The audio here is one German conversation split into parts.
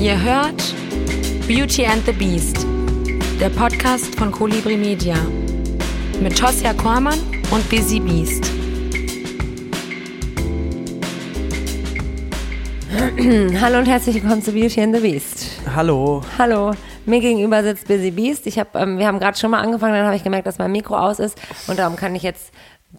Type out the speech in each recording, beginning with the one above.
Ihr hört Beauty and the Beast, der Podcast von Colibri Media mit Tosja Kormann und Busy Beast. Hallo und herzlich willkommen zu Beauty and the Beast. Hallo. Hallo. Mir gegenüber sitzt Busy Beast. Ich hab, ähm, wir haben gerade schon mal angefangen, dann habe ich gemerkt, dass mein Mikro aus ist und darum kann ich jetzt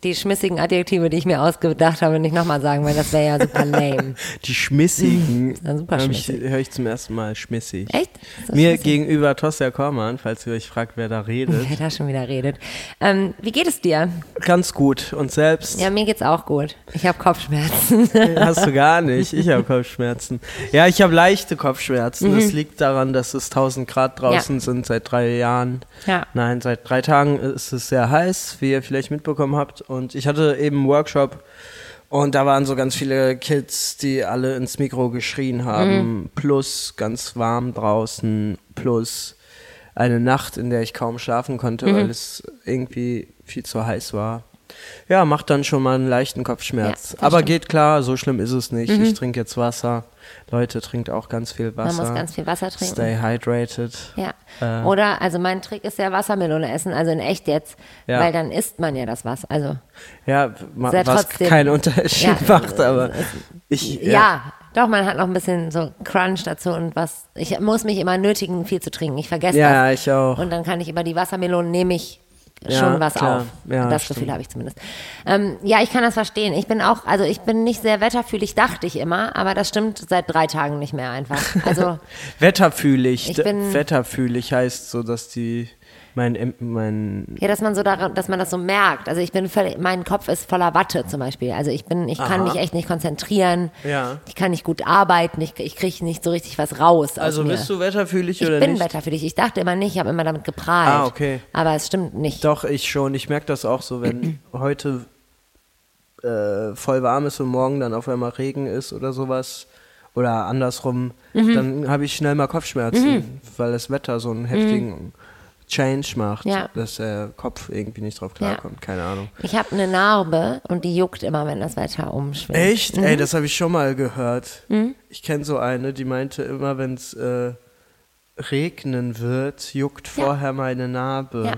die schmissigen Adjektive, die ich mir ausgedacht habe, nicht nochmal sagen, weil das wäre ja super lame. Die schmissigen. Ja, super schmissig. Höre ich zum ersten Mal schmissig. Echt? Mir schmissig? gegenüber Tosja Kormann, falls ihr euch fragt, wer da redet. Wer da schon wieder redet. Ähm, wie geht es dir? Ganz gut. Und selbst Ja, mir geht's auch gut. Ich habe Kopfschmerzen. hast du gar nicht. Ich habe Kopfschmerzen. Ja, ich habe leichte Kopfschmerzen. Mhm. Das liegt daran, dass es 1000 Grad draußen sind seit drei Jahren. Ja. Nein, seit drei Tagen ist es sehr heiß, wie ihr vielleicht mitbekommen habt. Und ich hatte eben einen Workshop und da waren so ganz viele Kids, die alle ins Mikro geschrien haben. Plus ganz warm draußen, plus eine Nacht, in der ich kaum schlafen konnte, weil es irgendwie viel zu heiß war. Ja, macht dann schon mal einen leichten Kopfschmerz. Ja, Aber stimmt. geht klar, so schlimm ist es nicht. Ich trinke jetzt Wasser. Leute, trinkt auch ganz viel Man Wasser. muss ganz viel Wasser trinken. Stay hydrated. Ja. Äh. Oder, also mein Trick ist ja Wassermelone essen, also in echt jetzt, Ja. weil dann isst man ja das was. Also Ja, ma- was trotzdem- keinen Unterschied Ja, macht, aber ich, Ja. doch, man hat noch ein bisschen so Crunch dazu und was. Ich muss mich immer nötigen, viel zu trinken. Ich vergesse Ja, das. ich auch. Und dann kann ich über die Wassermelonen nehme ich Ja, schon was klar. auf. Ja, das stimmt. Gefühl habe ich zumindest. Ähm, ja, ich kann das verstehen. Ich bin auch, also ich bin nicht sehr wetterfühlig, dachte ich immer, aber das stimmt seit drei Tagen nicht mehr einfach. Also Wetterfühlig. Ich bin- Wetterfühlig heißt so, dass die mein, mein Ja, dass man so daran, dass man das so merkt. Also ich bin völlig, mein Kopf ist voller Watte zum Beispiel. Also ich bin, ich kann Aha. mich echt nicht konzentrieren. Ja. Ich kann nicht gut arbeiten. Ich, ich kriege nicht so richtig was raus. Also bist du wetterfühlig Ich oder bin nicht? wetterfühlig. Ich dachte immer nicht, ich habe immer damit geprahlt. Ah, okay. Aber es stimmt nicht. Doch, ich schon. Ich merke das auch so, wenn heute äh, voll warm ist und morgen dann auf einmal Regen ist oder sowas. Oder andersrum, Mhm. dann habe ich schnell mal Kopfschmerzen, weil das Wetter so einen heftigen Change macht, Mhm. Ja. dass der Kopf irgendwie nicht drauf klarkommt. Keine Ahnung. Ich habe eine Narbe und die juckt immer, wenn das Wetter umschwingt. Echt? Mhm. Ey, das habe ich schon mal gehört. Ich kenne so eine, die meinte immer, wenn es äh, regnen wird, juckt vorher meine Narbe. Ja.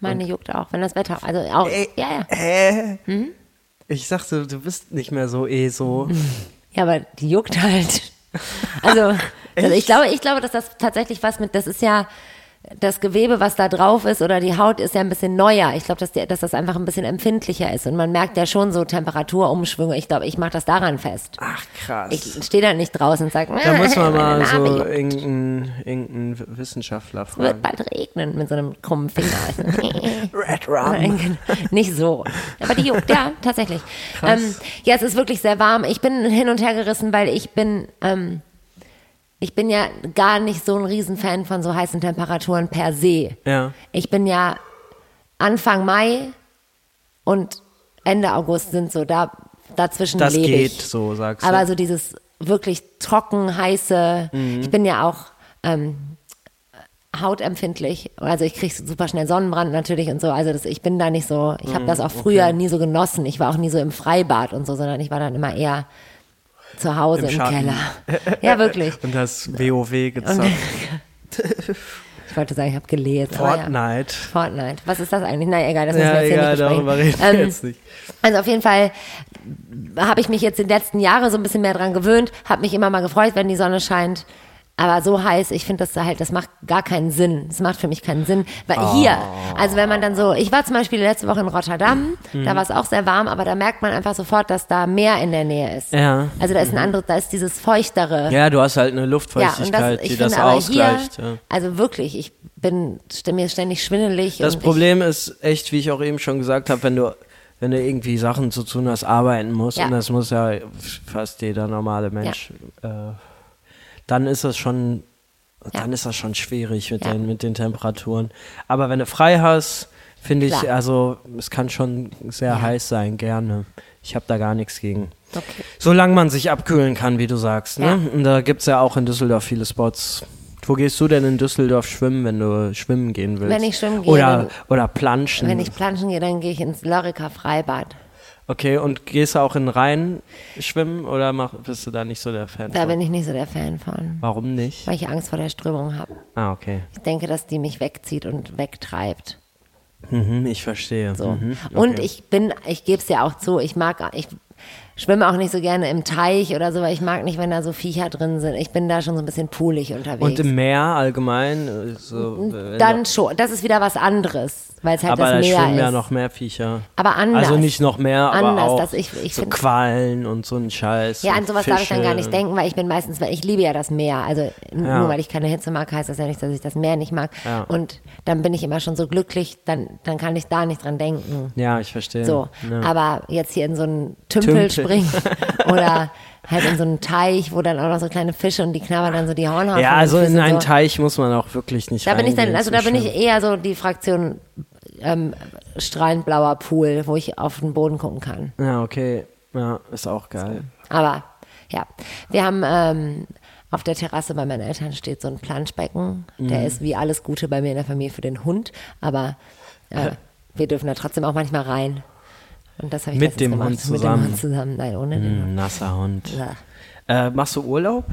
Meine juckt auch, wenn das Wetter, also auch, Ey, ja, ja. Hä? Mhm. Ich sagte, du bist nicht mehr so eh so. Ja, aber die juckt halt. Also, also ich glaube, ich glaube, dass das tatsächlich was mit, das ist ja das Gewebe, was da drauf ist, oder die Haut ist ja ein bisschen neuer. Ich glaube, dass, dass das einfach ein bisschen empfindlicher ist. Und man merkt ja schon so Temperaturumschwünge. Ich glaube, ich mache das daran fest. Ach krass. Ich stehe da nicht draußen und sage, da muss man mal so irgendeinen irgendein Wissenschaftler Es wird fragen. bald regnen mit so einem krummen Finger. Red Rum. Nicht so. Aber die juckt, ja, tatsächlich. Ähm, ja, es ist wirklich sehr warm. Ich bin hin und her gerissen, weil ich bin, ähm, ich bin ja gar nicht so ein Riesenfan von so heißen Temperaturen per se. Ja. Ich bin ja Anfang Mai und Ende August sind so da, dazwischen Das lebe geht ich. so, sagst du. Aber so dieses wirklich trocken, heiße, Mhm. ich bin ja auch ähm, hautempfindlich. Also ich kriege super schnell Sonnenbrand natürlich und so. Also das, ich bin da nicht so, ich Mhm, habe das auch früher nie so genossen. Ich war auch nie so im Freibad und so, sondern ich war dann immer eher zu Hause Im im. Keller. Ja, wirklich. Und das WoW gezockt. Ich wollte sagen, ich habe gelesen. aber Ja. Fortnite. Fortnite. Was ist das eigentlich? Naja, egal, das müssen Ja, wir jetzt hier egal, nicht besprechen. darüber reden wir Ähm, jetzt nicht. Also auf jeden Fall habe ich mich jetzt die letzten Jahre so ein bisschen mehr dran gewöhnt, habe mich immer mal gefreut, wenn die Sonne scheint. Aber so heiß, ich finde das halt, das macht gar keinen Sinn. Das macht für mich keinen Sinn. Weil hier, also wenn man dann so, ich war zum Beispiel letzte Woche in Rotterdam, Mhm. da war es auch sehr warm, aber da merkt man einfach sofort, dass da Meer in der Nähe ist. Ja. Also da ist ein anderes, da ist dieses feuchtere. Ja, du hast halt eine Ja, Luftfeuchtigkeit, das, ich die das ausgleicht. hier, ja. also wirklich, ich bin mir ständig schwindelig. Das Problem ist echt, wie ich auch eben schon gesagt habe, wenn du, wenn du irgendwie Sachen zu tun hast, arbeiten musst, Ja. und das muss ja fast jeder normale Mensch, äh, dann ist das schon, Ja. dann ist das schon schwierig mit, Ja. den, mit den Temperaturen. Aber wenn du frei hast, finde ich, also es kann schon sehr heiß sein, gerne. Ich habe da gar nichts gegen. Okay. Solange man sich abkühlen kann, wie du sagst. Ne? Ja. Und da gibt es ja auch in Düsseldorf viele Spots. Wo gehst du denn in Düsseldorf schwimmen, wenn du schwimmen gehen willst? Wenn ich schwimmen gehe, Oder, oder planschen. Wenn ich planschen gehe, dann gehe ich ins Lorica Freibad. Okay, und gehst du auch in den Rhein schwimmen oder mach, bist du da nicht so der Fan Da von? bin ich nicht so der Fan von, Warum nicht? weil ich Angst vor der Strömung habe. Ah, okay. Ich denke, dass die mich wegzieht und wegtreibt. Mhm, ich verstehe. So. Mhm, Und okay. ich bin, ich gebe es ja auch zu, ich mag, ich schwimme auch nicht so gerne im Teich oder so, weil ich mag nicht, wenn da so Viecher drin sind. Ich bin da schon so ein bisschen poolig unterwegs. Und im Meer allgemein? äh, So, Dann schon, das ist wieder was anderes, weil es halt aber da das Meer schwimmen ist. ja noch mehr Viecher. Aber anders. Also nicht noch mehr, aber Anders, auch dass ich- ich so Qualen und so ein Scheiß. Ja, an sowas darf ich dann gar nicht Fische. denken, weil ich bin meistens, weil ich liebe ja das Meer. Also Ja. nur weil ich keine Hitze mag, heißt das ja nicht, dass ich das Meer nicht mag. Ja. Und dann bin ich immer schon so glücklich, dann, dann kann ich da nicht dran denken. Ja, ich verstehe. So, Ja. aber jetzt hier in so einen Tümpel, Tümpel. Springen oder halt in so einen Teich, wo dann auch noch so kleine Fische und die knabbern dann so die Hornhaut. ja, also in einen so. Teich muss man auch wirklich nicht Da bin ich dann, also da bin ich eher so die Fraktion ähm, strahlend blauer Pool, wo ich auf den Boden gucken kann. Ja, okay. Ja, ist auch geil. Aber ja, wir haben ähm, auf der Terrasse bei meinen Eltern steht so ein Planschbecken. Mhm. Der ist wie alles Gute bei mir in der Familie für den Hund, aber äh, wir dürfen da trotzdem auch manchmal rein. Und das habe ich Mit dem gemacht. Hund Mit dem zusammen. Hund zusammen. Nein, ohne den Hund. Ein nasser Hund. Ja. Äh, machst du Urlaub?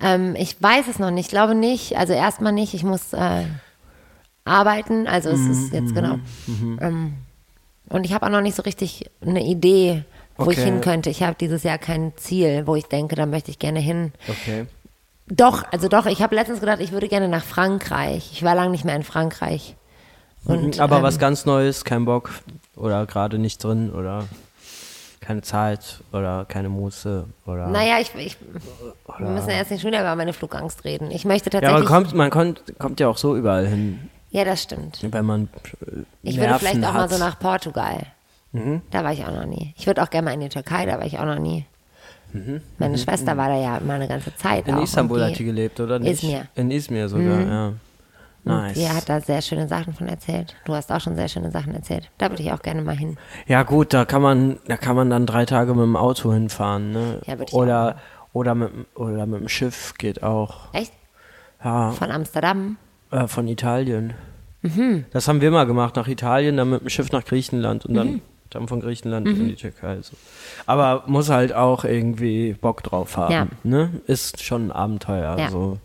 Ähm, ich weiß es noch nicht, ich glaube nicht. Also erstmal nicht. Ich muss äh, arbeiten. Also es Mhm, ist jetzt genau. Ähm, und ich habe auch noch nicht so richtig eine Idee, wo ich Okay. hin könnte. Ich habe dieses Jahr kein Ziel, wo ich denke, da möchte ich gerne hin. Okay. Doch, also doch. Ich habe letztens gedacht, ich würde gerne nach Frankreich. Ich war lange nicht mehr in Frankreich. Und, Aber ähm, was ganz Neues, kein Bock oder gerade nicht drin oder keine Zeit oder keine Muße oder. Naja, ich, ich, wir müssen ja jetzt nicht schon wieder über meine Flugangst reden. Ich möchte ja, tatsächlich. man kommt, man kommt, kommt ja auch so überall hin, ja, das stimmt. wenn man äh, Ich würde vielleicht auch mal hat. Mhm. so nach Portugal. Da war ich auch noch nie. Ich würde auch gerne mal in die Türkei, da war ich auch noch nie. Meine Schwester war da ja immer eine ganze Zeit. Mhm. In Istanbul hat die gelebt, oder nicht? Izmir. In Izmir sogar, ja. Nice. Die hat da sehr schöne Sachen von erzählt. Du hast auch schon sehr schöne Sachen erzählt. Da würde ich auch gerne mal hin. Ja gut, da kann man, da kann man dann drei Tage mit dem Auto hinfahren, ne? Ja, würd ich oder, oder, mit, oder mit dem Schiff geht auch. Echt? Ja, Von Amsterdam? äh, von Italien. Mhm. Das haben wir mal gemacht, nach Italien, dann mit dem Schiff nach Griechenland und Mhm. dann, dann von Griechenland in die Türkei. So. Aber muss halt auch irgendwie Bock drauf haben. Ja. Ne? Ist schon ein Abenteuer. Ja. Also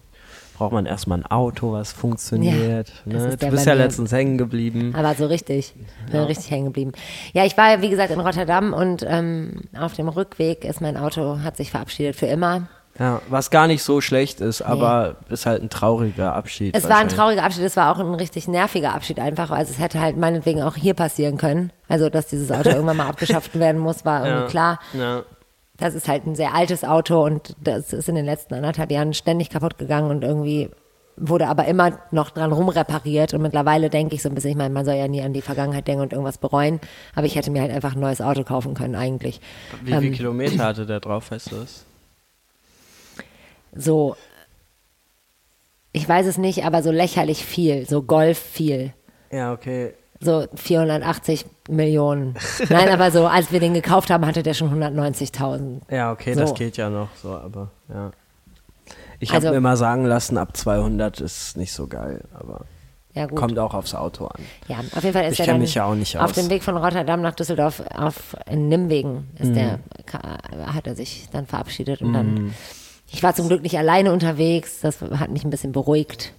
braucht man erstmal ein Auto, was funktioniert. das ne? ist Du ja bist ja letztens hängen geblieben. Aber so richtig. Bin richtig hängen geblieben. Ja, ich war, wie gesagt, in Rotterdam und ähm, auf dem Rückweg ist mein Auto, hat sich verabschiedet für immer. Ja, was gar nicht so schlecht ist, aber ist halt ein trauriger Abschied. Es war ein trauriger Abschied, es war auch ein richtig nerviger Abschied einfach. Also es hätte halt meinetwegen auch hier passieren können. Also, dass dieses Auto irgendwann mal abgeschafft werden muss, war irgendwie Ja. klar. Ja. Das ist halt ein sehr altes Auto und das ist in den letzten anderthalb Jahren ständig kaputt gegangen und irgendwie wurde aber immer noch dran rumrepariert und mittlerweile denke ich so ein bisschen, ich meine, man soll ja nie an die Vergangenheit denken und irgendwas bereuen, aber ich hätte mir halt einfach ein neues Auto kaufen können eigentlich. Wie Ähm, viele Kilometer hatte der drauf, weißt du das? So, ich weiß es nicht, aber so lächerlich viel, so Golf viel. Ja, okay. So 480 Millionen. Nein, aber so, als wir den gekauft haben, hatte der schon 190.000. Ja, okay, So. das geht ja noch so, aber ja. Ich Also- habe mir immer sagen lassen, ab 200 ist nicht so geil, aber Ja, gut. kommt auch aufs Auto an. Ja, auf jeden Fall ist Ich er mich ja auch nicht auf aus. dem Weg von Rotterdam nach Düsseldorf auf in Nimwegen ist Mhm. der ka- hat er sich dann verabschiedet und dann ich war zum Glück nicht alleine unterwegs, das hat mich ein bisschen beruhigt.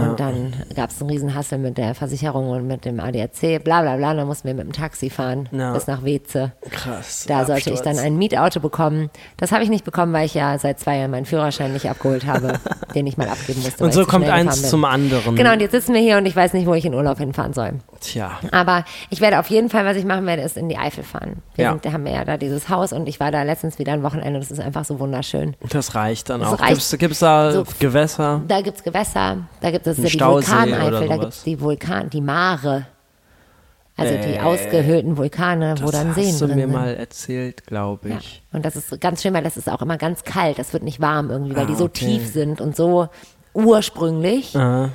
Und dann gab es einen Riesenhassel mit der Versicherung und mit dem ADAC, bla bla bla. Dann mussten wir mit dem Taxi fahren Ja. bis nach Weze. Krass. Da sollte ich dann ein Mietauto bekommen. Das habe ich nicht bekommen, weil ich ja seit zwei Jahren meinen Führerschein nicht abgeholt habe, den ich mal abgeben musste. Und so kommt eins zum anderen. Genau, und jetzt sitzen wir hier und ich weiß nicht, wo ich in Urlaub hinfahren soll. Tja. Aber ich werde auf jeden Fall, was ich machen werde, ist in die Eifel fahren. Wir Ja. sind, da haben wir ja da dieses Haus und ich war da letztens wieder ein Wochenende. Das ist einfach so wunderschön. Das reicht dann Das auch. reicht. Gibt's, gibt's da So- Gewässer? Da gibt's Gewässer, da gibt es Ein ja die Stausee Vulkaneifel, da sowas. gibt's die Vulkan, die Mare. Also die Äh, ausgehöhlten Vulkane, wo das dann Seen hast du drin mir sind. mal erzählt, glaube Ja. ich. Und das ist ganz schön, weil das ist auch immer ganz kalt. Das wird nicht warm irgendwie, weil Ah, die so okay. tief sind und so ursprünglich. Ah,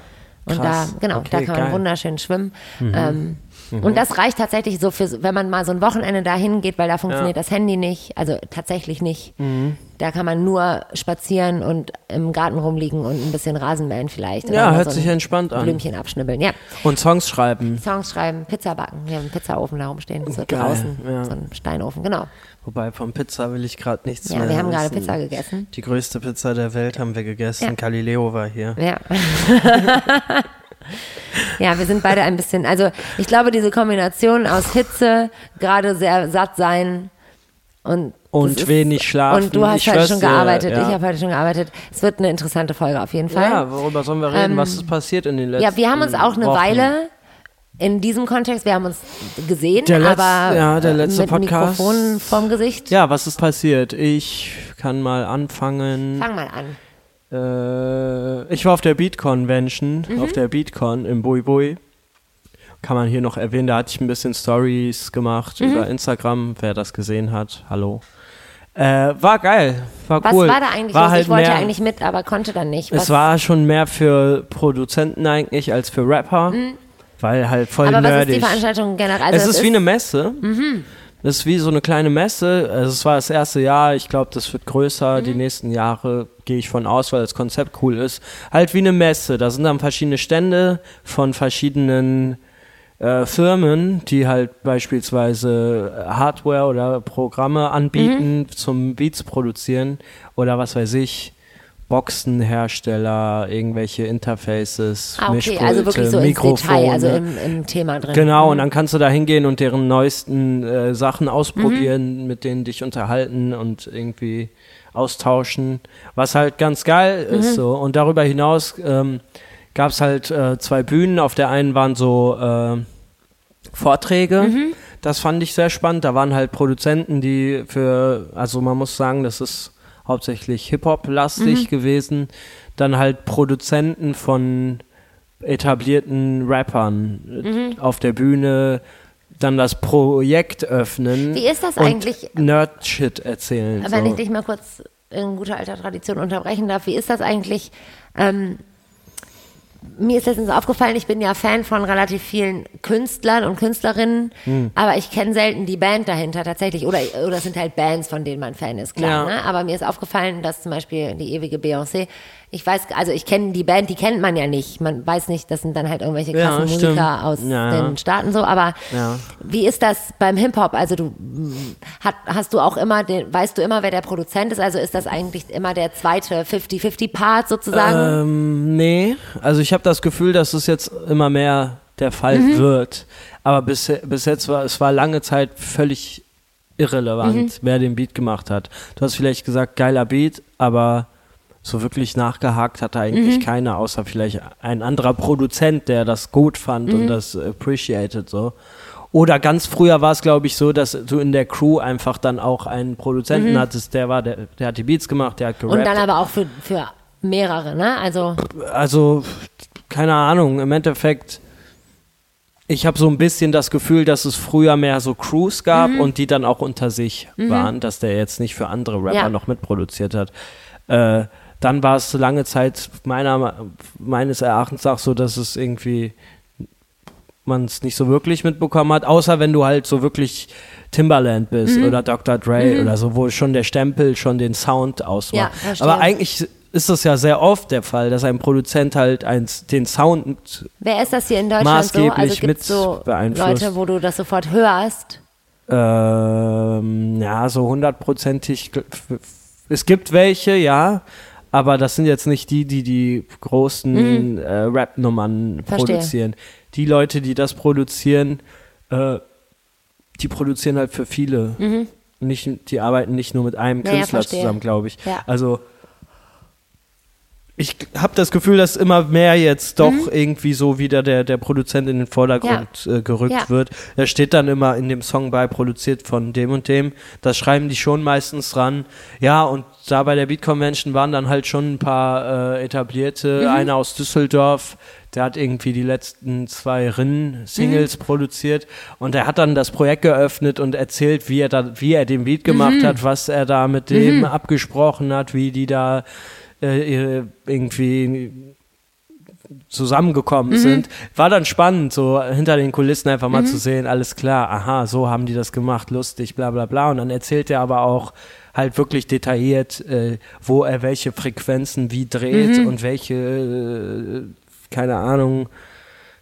Und da, genau, Okay, da kann man geil. Mhm. wunderschön schwimmen. Ähm, Und das reicht tatsächlich so für, wenn man mal so ein Wochenende dahin geht, weil da funktioniert Ja. das Handy nicht, also tatsächlich nicht. Mhm. da kann man nur spazieren und im Garten rumliegen und ein bisschen Rasen mähen vielleicht. Ja, hört so sich entspannt an. Blümchen abschnibbeln, ja. Und Songs schreiben. Songs schreiben, Pizza backen. Wir haben einen Pizzaofen da rumstehen. So Geil, draußen. ja. So ein Steinofen, genau. Wobei vom Pizza will ich gerade nichts Ja, mehr wir haben gerade. Pizza gegessen. Die größte Pizza der Welt haben wir gegessen. Ja. Galileo war hier. Ja. ja, wir sind beide ein bisschen, also ich glaube, diese Kombination aus Hitze, gerade sehr satt sein und Und wenig schlafen. Und du hast Ich heute schwör's schon dir, gearbeitet, ja. ich habe heute schon gearbeitet. Es wird eine interessante Folge auf jeden Fall. Ja, worüber sollen wir reden? Ähm, Was ist passiert in den letzten Ja, wir haben uns auch eine Wochen? Weile in diesem Kontext, wir haben uns gesehen, Der letzte- aber ja, der äh, letzte mit Podcast. Mikrofon vorm Gesicht. Ja, was ist passiert? Ich kann mal anfangen. Fang mal an. Äh, ich war auf der Beat Convention, Mhm. auf der BeatCon im Bui Bui. Kann man hier noch erwähnen, da hatte ich ein bisschen Stories gemacht Mhm. über Instagram, wer das gesehen hat. Hallo. Äh, war geil, war Was cool. war da eigentlich war los? halt ich wollte mehr, eigentlich mit, aber konnte dann nicht. Was, Es war schon mehr für Produzenten eigentlich als für Rapper, weil halt voll Mhm. aber was ist nerdig. die Veranstaltung generell? Also es das ist wie eine Messe. Das ist wie so eine kleine Messe. Also es war das erste Jahr. Ich glaube, das wird größer. Die nächsten Jahre gehe ich von aus, weil das Konzept cool ist. Halt wie eine Messe. Da sind dann verschiedene Stände von verschiedenen äh, Firmen, die halt beispielsweise Hardware oder Programme anbieten zum Beats produzieren oder was weiß ich. Boxenhersteller, irgendwelche Interfaces, Ah, okay, also wirklich so Mikrofone. Detail, also im, im Thema drin. Genau, und dann kannst du da hingehen und deren neuesten äh, Sachen ausprobieren, mit denen dich unterhalten und irgendwie austauschen, was halt ganz geil ist so. Und darüber hinaus ähm, gab es halt äh, zwei Bühnen. Auf der einen waren so äh, Vorträge. Das fand ich sehr spannend. Da waren halt Produzenten, die für, also man muss sagen, das ist hauptsächlich Hip-Hop-lastig gewesen. Dann halt Produzenten von etablierten Rappern äh, auf der Bühne. Dann das Projekt öffnen. Wie ist das eigentlich? Nerd-Shit erzählen. Wenn so. ich dich mal kurz in guter alter Tradition unterbrechen darf, wie ist das eigentlich? Ähm, mir ist letztens aufgefallen, ich bin ja Fan von relativ vielen Künstlern und Künstlerinnen, Hm. aber ich kenne selten die Band dahinter tatsächlich. Oder, oder es sind halt Bands, von denen man Fan ist, klar. Ja. Ne? Aber mir ist aufgefallen, dass zum Beispiel die ewige Beyoncé, ich weiß, also ich kenne die Band, die kennt man ja nicht. Man weiß nicht, das sind dann halt irgendwelche Ja, krassen stimmt. Musiker aus Ja, ja. den Staaten so. Aber Ja. wie ist das beim Hip-Hop? Also du hat, hast du auch immer, den, weißt du immer, wer der Produzent ist? Also ist das eigentlich immer der zweite 50-50-Part sozusagen? Ähm, nee, also ich habe das Gefühl, dass es jetzt immer mehr der Fall Mhm. wird. Aber bis, bis jetzt war es war lange Zeit völlig irrelevant, Mhm. wer den Beat gemacht hat. Du hast vielleicht gesagt, geiler Beat, aber so wirklich nachgehakt hatte Mhm. eigentlich keiner, außer vielleicht ein anderer Produzent, der das gut fand Mhm. und das appreciated so. Oder ganz früher war es, glaube ich, so, dass du in der Crew einfach dann auch einen Produzenten hattest, der war, der, der hat die Beats gemacht, der hat gerappt. Mhm. Und dann aber auch für, für mehrere, ne? Also, also, keine Ahnung, im Endeffekt, ich habe so ein bisschen das Gefühl, dass es früher mehr so Crews gab Mhm. und die dann auch unter sich waren, dass der jetzt nicht für andere Rapper Ja. noch mitproduziert hat. Äh, dann war es lange Zeit meiner, meines Erachtens auch so, dass es irgendwie man es nicht so wirklich mitbekommen hat, außer wenn du halt so wirklich Timbaland bist Mhm. oder Dr. Dre oder so, wo schon der Stempel schon den Sound ausmacht. Ja. Aber eigentlich ist das ja sehr oft der Fall, dass ein Produzent halt eins, den Sound wer ist das hier in Deutschland so? Maßgeblich Also gibt mit so beeinflusst. Leute, wo du das sofort hörst? ähm, ja so hundertprozentig. Es gibt welche, ja, aber das sind jetzt nicht die, die die großen äh, Rap-Nummern Mhm. Produzieren. Die Leute, die das produzieren, äh, die produzieren halt für viele. Nicht, die arbeiten nicht nur mit einem Mhm. Ja, ja, Künstler verstehe. zusammen, glaube ich. Ja. Also ich habe das Gefühl, dass immer mehr jetzt doch Mhm. irgendwie so wieder der, der Produzent in den Vordergrund äh, gerückt Ja. wird. Da steht dann immer in dem Song bei, produziert von dem und dem. Das schreiben die schon meistens dran. Ja, und da bei der Beat Convention waren dann halt schon ein paar äh, etablierte. Mhm. Einer aus Düsseldorf, der hat irgendwie die letzten zwei Rinnen-Singles Mhm. produziert und er hat dann das Projekt geöffnet und erzählt, wie er da, wie er den Beat gemacht Mhm. hat, was er da mit dem abgesprochen hat, wie die da äh, irgendwie zusammengekommen Mhm. sind. War dann spannend, so hinter den Kulissen einfach Mhm. mal zu sehen, alles klar, aha, so haben die das gemacht, lustig, bla bla bla. Und dann erzählt er aber auch halt wirklich detailliert, äh, wo er welche Frequenzen wie dreht Mhm. und welche, äh, keine Ahnung,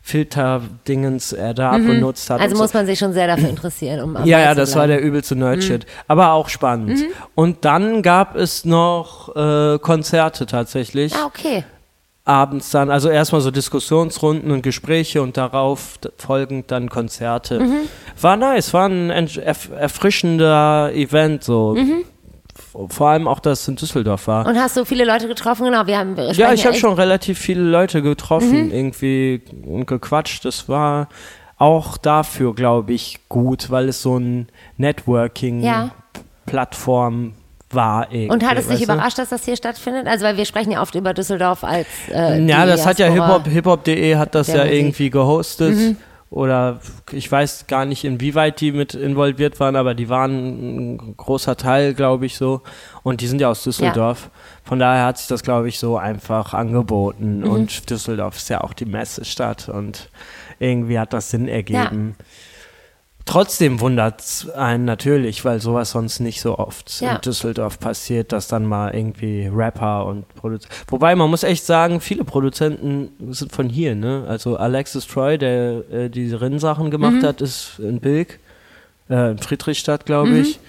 Filterdingens er da benutzt hat. Also und so. muss man sich schon sehr dafür interessieren, um Ja, ja, das war der übelste Nerd-Shit. Aber auch spannend. Und dann gab es noch äh, Konzerte tatsächlich. Ah, okay. Abends dann, also erstmal so Diskussionsrunden und Gespräche und darauf folgend dann Konzerte. Mhm. War nice, war ein erfrischender Event so. Mhm. Vor allem auch, dass es in Düsseldorf war. Und hast du viele Leute getroffen? Genau, wir haben Ja, ich habe schon relativ viele Leute Mhm. getroffen, irgendwie und gequatscht. Das war auch dafür, glaube ich, gut, weil es so ein Networking-Plattform Ja. war. Und hat es dich überrascht, dass das hier stattfindet? Also, weil wir sprechen ja oft über Düsseldorf als. Äh, Ja, das hat ja hiphop, hiphop.de hat das ja Musik. Mhm. irgendwie gehostet. Oder ich weiß gar nicht, inwieweit die mit involviert waren, aber die waren ein großer Teil, glaube ich, so. Und die sind ja aus Düsseldorf. Von daher hat sich das, glaube ich, so einfach angeboten. Mhm. Und Düsseldorf ist ja auch die Messestadt und irgendwie hat das Sinn ergeben. Trotzdem wundert es einen natürlich, weil sowas sonst nicht so oft Ja. in Düsseldorf passiert, dass dann mal irgendwie Rapper und Produzenten. Wobei man muss echt sagen, viele Produzenten sind von hier, ne? Also Alexis Troy, der äh, die Rinnsachen gemacht hat, ist in Bilk, äh, in Friedrichstadt, glaube ich.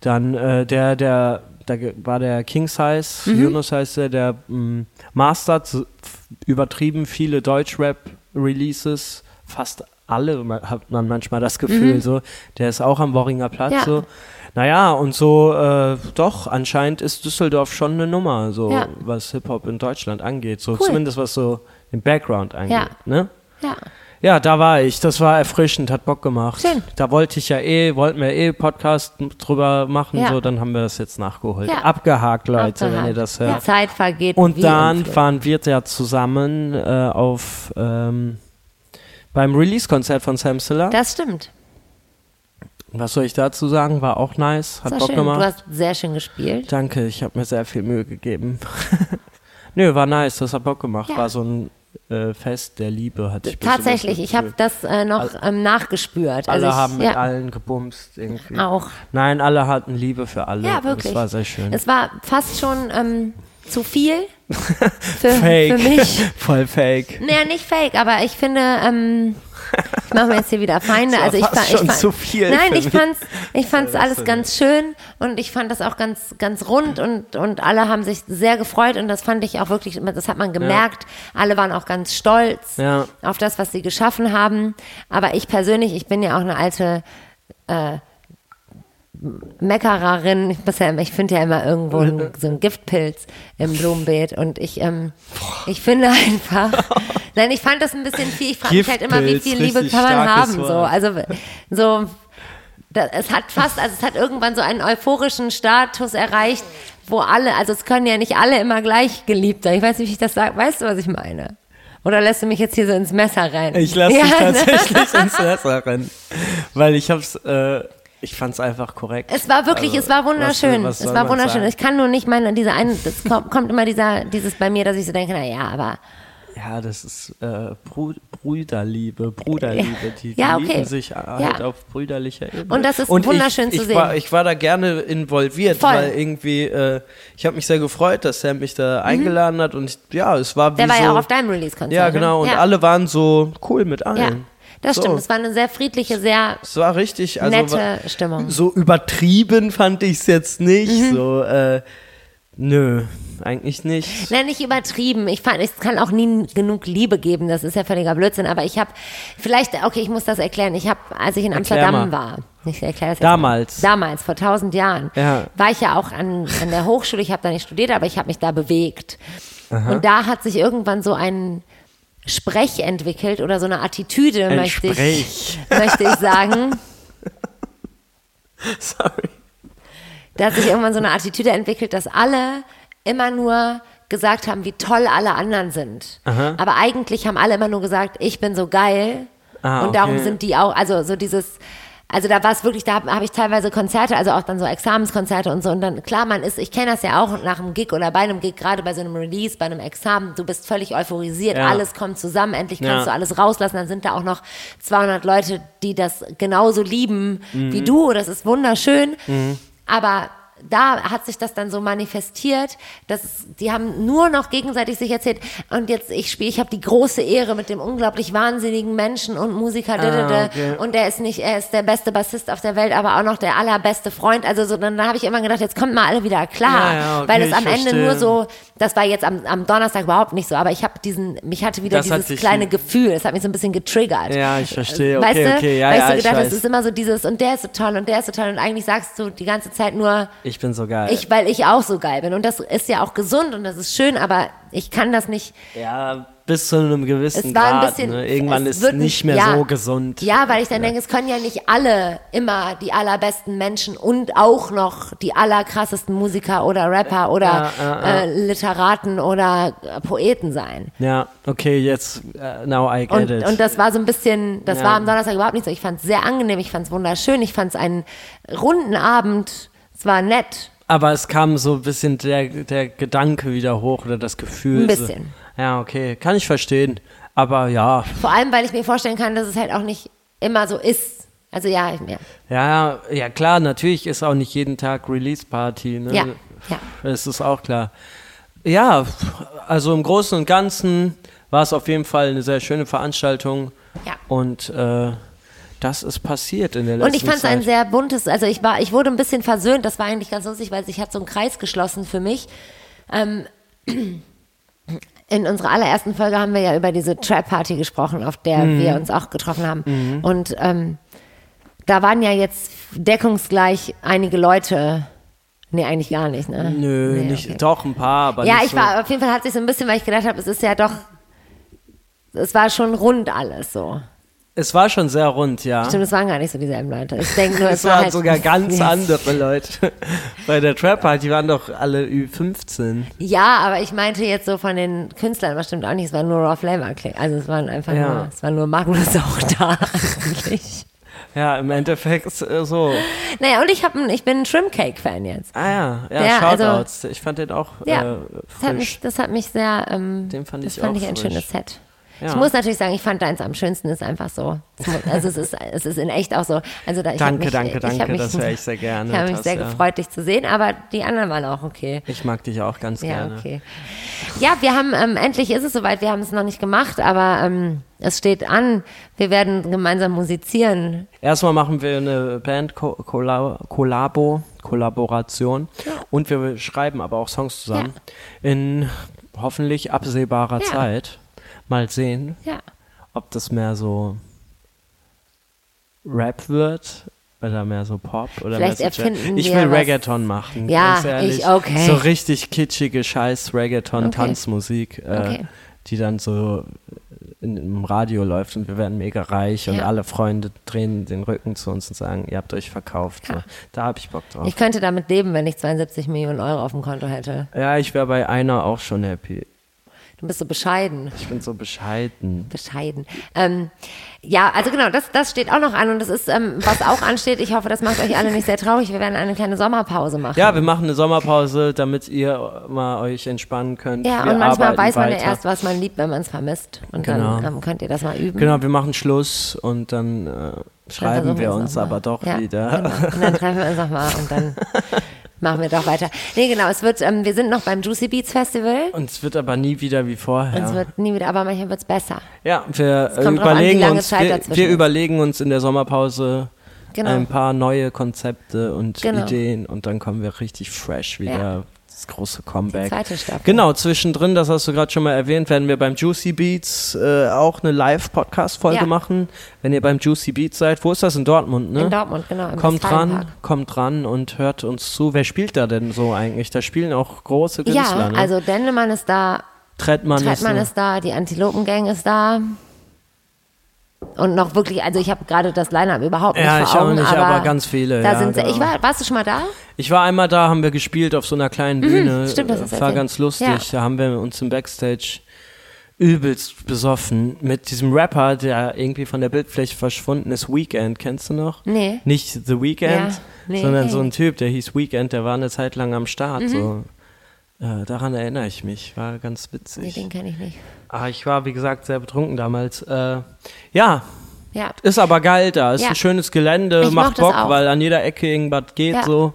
Dann äh, der, der, da war der King Size, Yunus heißt der, der mh, mastert übertrieben viele Deutschrap-Releases, fast alle hat man manchmal das Gefühl so. Der ist auch am Worringer Platz Ja. so. Naja, und so, äh, doch, anscheinend ist Düsseldorf schon eine Nummer, so Ja. was Hip-Hop in Deutschland angeht. So Cool. zumindest was so den Background angeht. Ja. Ne? Ja. Ja, da war ich. Das war erfrischend, hat Bock gemacht. Schön. Da wollte ich ja eh, wollten wir eh Podcast drüber machen, Ja. so, dann haben wir das jetzt nachgeholt. Ja. Abgehakt, Leute, wenn ihr Abgehakt. das Die hört. Zeit vergeht. Und dann im fahren wir ja zusammen äh, auf ähm, beim Release-Konzert von Sam Siller. Das stimmt. Was soll ich dazu sagen? War auch nice, hat Bock schön. gemacht. Du hast sehr schön gespielt. Danke, ich habe mir sehr viel Mühe gegeben. Nö, war nice, das hat Bock gemacht. Ja. War so ein äh, Fest der Liebe, hatte ich Tatsächlich, ich habe das äh, noch ähm, nachgespürt. Alle also ich, haben mit ja, allen gebumst irgendwie. Auch. Nein, alle hatten Liebe für alle. Ja, wirklich. Das war sehr schön. Es war fast schon ähm, zu viel für, Fake. für mich. Voll fake. Naja, nicht fake, aber ich finde, ähm, ich mache mir jetzt hier wieder Feinde. Also ich, fast fa- ich schon fand, zu viel Nein, ich fand's, ich fand's alles ganz schön und ich fand das auch ganz, ganz rund und, und alle haben sich sehr gefreut und das fand ich auch wirklich, das hat man gemerkt. Alle waren auch ganz stolz Ja. auf das, was sie geschaffen haben. Aber ich persönlich, ich bin ja auch eine alte äh, Meckererin. Ich, ja, ich finde ja immer irgendwo ein, so einen Giftpilz im Blumenbeet und ich, ähm, ich finde einfach, nein, ich fand das ein bisschen viel. Ich frage mich halt immer, wie viel Liebe kann man haben, so. Also, so, da, es hat fast, also es hat irgendwann so einen euphorischen Status erreicht, wo alle, also es können ja nicht alle immer gleich geliebt sein. Ich weiß nicht, wie ich das sage. Weißt du, was ich meine? Oder lässt du mich jetzt hier so ins Messer rein? Ich lasse Ja, dich ne? tatsächlich ins Messer rennen. Weil ich hab's, äh, ich fand's einfach korrekt. Es war wirklich, Also, es war wunderschön. was- was es war wunderschön. sagen? Ich kann nur nicht meine, diese eine, das kommt, kommt immer dieser, dieses bei mir, dass ich so denke, na ja, aber Ja, das ist äh, Brüderliebe, Bruderliebe. Die, die Ja, okay. lieben sich halt Ja. auf brüderlicher Ebene. Und das ist Und wunderschön ich, zu ich War, sehen. ich war da gerne involviert, Voll. weil irgendwie, äh, ich habe mich sehr gefreut, dass Sam mich da eingeladen hat und ich, ja, es war wie der war so, ja auch auf deinem Release-Konzert. Ja, genau, ne? und ja. alle waren so cool mit allen. Das so. stimmt. Es war eine sehr friedliche, sehr Es war richtig, also nette Stimmung. so übertrieben fand ich es jetzt nicht. Mhm. So, äh, nö, eigentlich nicht. Nein, nicht übertrieben. Ich fand, es kann auch nie genug Liebe geben. Das ist ja völliger Blödsinn. Aber ich habe, vielleicht, okay, ich muss das erklären. Ich habe, als ich in Amsterdam war, ich erkläre das Damals. Mal. Damals, vor tausend Jahren, Ja. war ich ja auch an, an der Hochschule. Ich habe da nicht studiert, aber ich habe mich da bewegt. Und da hat sich irgendwann so ein Sprech entwickelt oder so eine Attitüde, Ein möchte ich, möchte ich sagen. Sorry. Da hat sich irgendwann so eine Attitüde entwickelt, dass alle immer nur gesagt haben, wie toll alle anderen sind. Aber eigentlich haben alle immer nur gesagt, ich bin so geil. Ah, und darum okay. sind die auch, also so dieses, also da war es wirklich, da habe hab ich teilweise Konzerte, also auch dann so Examenskonzerte und so. Und dann, klar, man ist, ich kenne das ja auch nach einem Gig oder bei einem Gig, gerade bei so einem Release, bei einem Examen, du bist völlig euphorisiert, Ja. alles kommt zusammen, endlich Ja. kannst du alles rauslassen. Dann sind da auch noch 200 Leute, die das genauso lieben Mhm. wie du. Das ist wunderschön. Aber da hat sich das dann so manifestiert, dass die haben nur noch gegenseitig sich erzählt und jetzt ich spiele, ich habe die große Ehre mit dem unglaublich wahnsinnigen Menschen und Musiker Ah, okay. und er ist nicht, er ist der beste Bassist auf der Welt, aber auch noch der allerbeste Freund. Also so, dann habe ich immer gedacht, jetzt kommt mal alle wieder klar, Ja, ja, okay, weil es am Ende verstehe. nur so, das war jetzt am, am Donnerstag überhaupt nicht so, aber ich habe diesen, mich hatte wieder Das dieses kleine Gefühl, es hat mich so ein bisschen getriggert. Ja, ich verstehe. Weißt Okay, du, okay, ja, weil ja, ich so ich gedacht, es ist immer so dieses und der ist so toll und der ist so toll und eigentlich sagst du die ganze Zeit nur, Ich bin so geil. ich, weil ich auch so geil bin und das ist ja auch gesund und das ist schön, aber ich kann das nicht. ja, bis zu einem gewissen Es war ein bisschen. ne? Irgendwann es ist nicht mehr ja, so gesund. Ja, weil ich dann denke, es können ja nicht alle immer die allerbesten Menschen und auch noch die allerkrassesten Musiker oder Rapper oder Ja, ja, ja. Äh, Literaten oder äh, Poeten sein. Ja, okay, jetzt, uh, now I get Und, it. und das war so ein bisschen, das Ja. war am Donnerstag überhaupt nicht so. Ich fand es sehr angenehm, ich fand es wunderschön, ich fand es einen runden Abend, es war nett. Aber es kam so ein bisschen der, der Gedanke wieder hoch oder das Gefühl. Ein so- bisschen. Ja, okay, kann ich verstehen. Aber ja, Vor allem, weil ich mir vorstellen kann, dass es halt auch nicht immer so ist. Also ja, ich, ja. ja, ja klar, natürlich ist auch nicht jeden Tag Release-Party. Ne? Ja, ja. Das ist auch klar. Ja, also im Großen und Ganzen war es auf jeden Fall eine sehr schöne Veranstaltung. Ja. Und äh, das ist passiert in der letzten Und ich fand es Zeit. ein sehr buntes, also ich war, ich wurde ein bisschen versöhnt, das war eigentlich ganz lustig, weil sich hat so ein Kreis geschlossen für mich. Ähm, in unserer allerersten Folge haben wir ja über diese Trap-Party gesprochen, auf der Mhm. wir uns auch getroffen haben. Und ähm, da waren ja jetzt deckungsgleich einige Leute, nee, eigentlich gar nicht, ne? Nö, Nee, nicht, okay. doch ein paar, aber Ja, nicht ich so. war, auf jeden Fall hat sich so ein bisschen, weil ich gedacht habe, es ist ja doch, es war schon rund alles so. Es war schon sehr rund, ja. Stimmt, es waren gar nicht so dieselben Leute. Ich denke nur, es, Es war waren halt, sogar ganz andere Leute. Bei der Trap Party waren doch alle Ü15. Ja, aber ich meinte jetzt so von den Künstlern, was stimmt auch nicht, es war nur Raw Flavor. Also es waren einfach Ja. nur, es war nur Magnus auch da eigentlich. Ja, im Endeffekt äh, so. Naja, und ich, hab ein, ich bin ein Shrimp Cake Fan jetzt. Ah ja, ja, Ja, also- Shoutouts. ich fand den auch Ja, äh, das, hat mich, frisch. das hat mich sehr, ähm, Den fand das ich fand auch ich ein frisch. schönes Set. Ja. Ich muss natürlich sagen, ich fand deins am schönsten, ist einfach so. Also es ist, es ist in echt auch so. Also da, ich Danke, mich, danke, ich danke, mich, das höre ich sehr gerne, Ich habe mich sehr Tassia. gefreut, dich zu sehen, aber die anderen waren auch okay. Ich mag dich auch ganz Ja, gerne. okay. Ja, wir haben, ähm, endlich ist es soweit, wir haben es noch nicht gemacht, aber ähm, es steht an, wir werden gemeinsam musizieren. Erstmal machen wir eine Band-Kollabo, Kollaboration und wir schreiben aber auch Songs zusammen in hoffentlich absehbarer Ja. Zeit. Mal sehen, Ja. ob das mehr so Rap wird oder mehr so Pop oder Vielleicht mehr so erfinden Ich will Reggaeton machen. Ja, ganz ehrlich. ich- okay. So richtig kitschige Scheiß Reggaeton Okay. Tanzmusik, äh, Okay. die dann so in, im Radio läuft und wir werden mega reich und Ja. alle Freunde drehen den Rücken zu uns und sagen, ihr habt euch verkauft. So. Da habe ich Bock drauf. Ich könnte damit leben, wenn ich 72 Millionen Euro auf dem Konto hätte. ja, ich wäre bei einer auch schon happy. Du bist so bescheiden. Ich bin so bescheiden. Bescheiden. Ähm, ja, also genau, das, das steht auch noch an und das ist, ähm, was auch ansteht. Ich hoffe, das macht euch alle nicht sehr traurig. Wir werden eine kleine Sommerpause machen. Ja, wir machen eine Sommerpause, damit ihr mal euch entspannen könnt. Ja, wir und manchmal weiß man ja weiter. erst, was man liebt, wenn man es vermisst. Und Genau. dann ähm, könnt ihr das mal üben. Genau, wir machen Schluss und dann äh, Dann schreiben wir uns aber doch ja, wieder. Genau. Und dann treffen wir uns nochmal und dann machen wir doch weiter. Nee, genau, es wird, ähm, wir sind noch beim Juicy Beats Festival. Und es wird aber nie wieder wie vorher. Und es wird nie wieder, aber manchmal wird es besser. Ja, wir äh, an, überlegen lange uns, wir, wir überlegen uns in der Sommerpause Genau. ein paar neue Konzepte und Genau. Ideen und dann kommen wir richtig fresh wieder. Ja. Das große Comeback. zweite Staffel. Genau, zwischendrin, das hast du gerade schon mal erwähnt, werden wir beim Juicy Beats äh, auch eine Live-Podcast-Folge Ja. machen. Wenn ihr beim Juicy Beats seid, wo ist das? In Dortmund, ne? In Dortmund, genau. Kommt dran, kommt dran und hört uns zu. Wer spielt da denn so eigentlich? Da spielen auch große Künstler, Ja, ne? also Dendemann ist da, Trettmann, Trettmann ist, ist da, die Antilopengang ist da. Und noch wirklich, also ich habe gerade das Line-Up überhaupt nicht Ja, vor ich auch nicht, aber, aber ganz viele, Da ja, sind, genau. ich war, warst du schon mal da? Ich war einmal da, haben wir gespielt auf so einer kleinen Bühne. Mhm, stimmt, das du War erzählt. ganz lustig. Ja. Da haben wir uns im Backstage übelst besoffen mit diesem Rapper, der irgendwie von der Bildfläche verschwunden ist. Weekend, kennst du noch? Nee. Nicht The Weekend, Ja, nee, sondern. Mhm. so ein Typ, der hieß Weekend, der war eine Zeit lang am Start. So. Äh, daran erinnere ich mich. War ganz Nee, witzig. den kenne ich nicht. Ah, ich war, wie gesagt, sehr betrunken damals. Äh, ja, Ja. ist aber geil da. Ist Ja. ein schönes Gelände, Ich macht Bock, weil an jeder Ecke irgendwas geht Ja. so.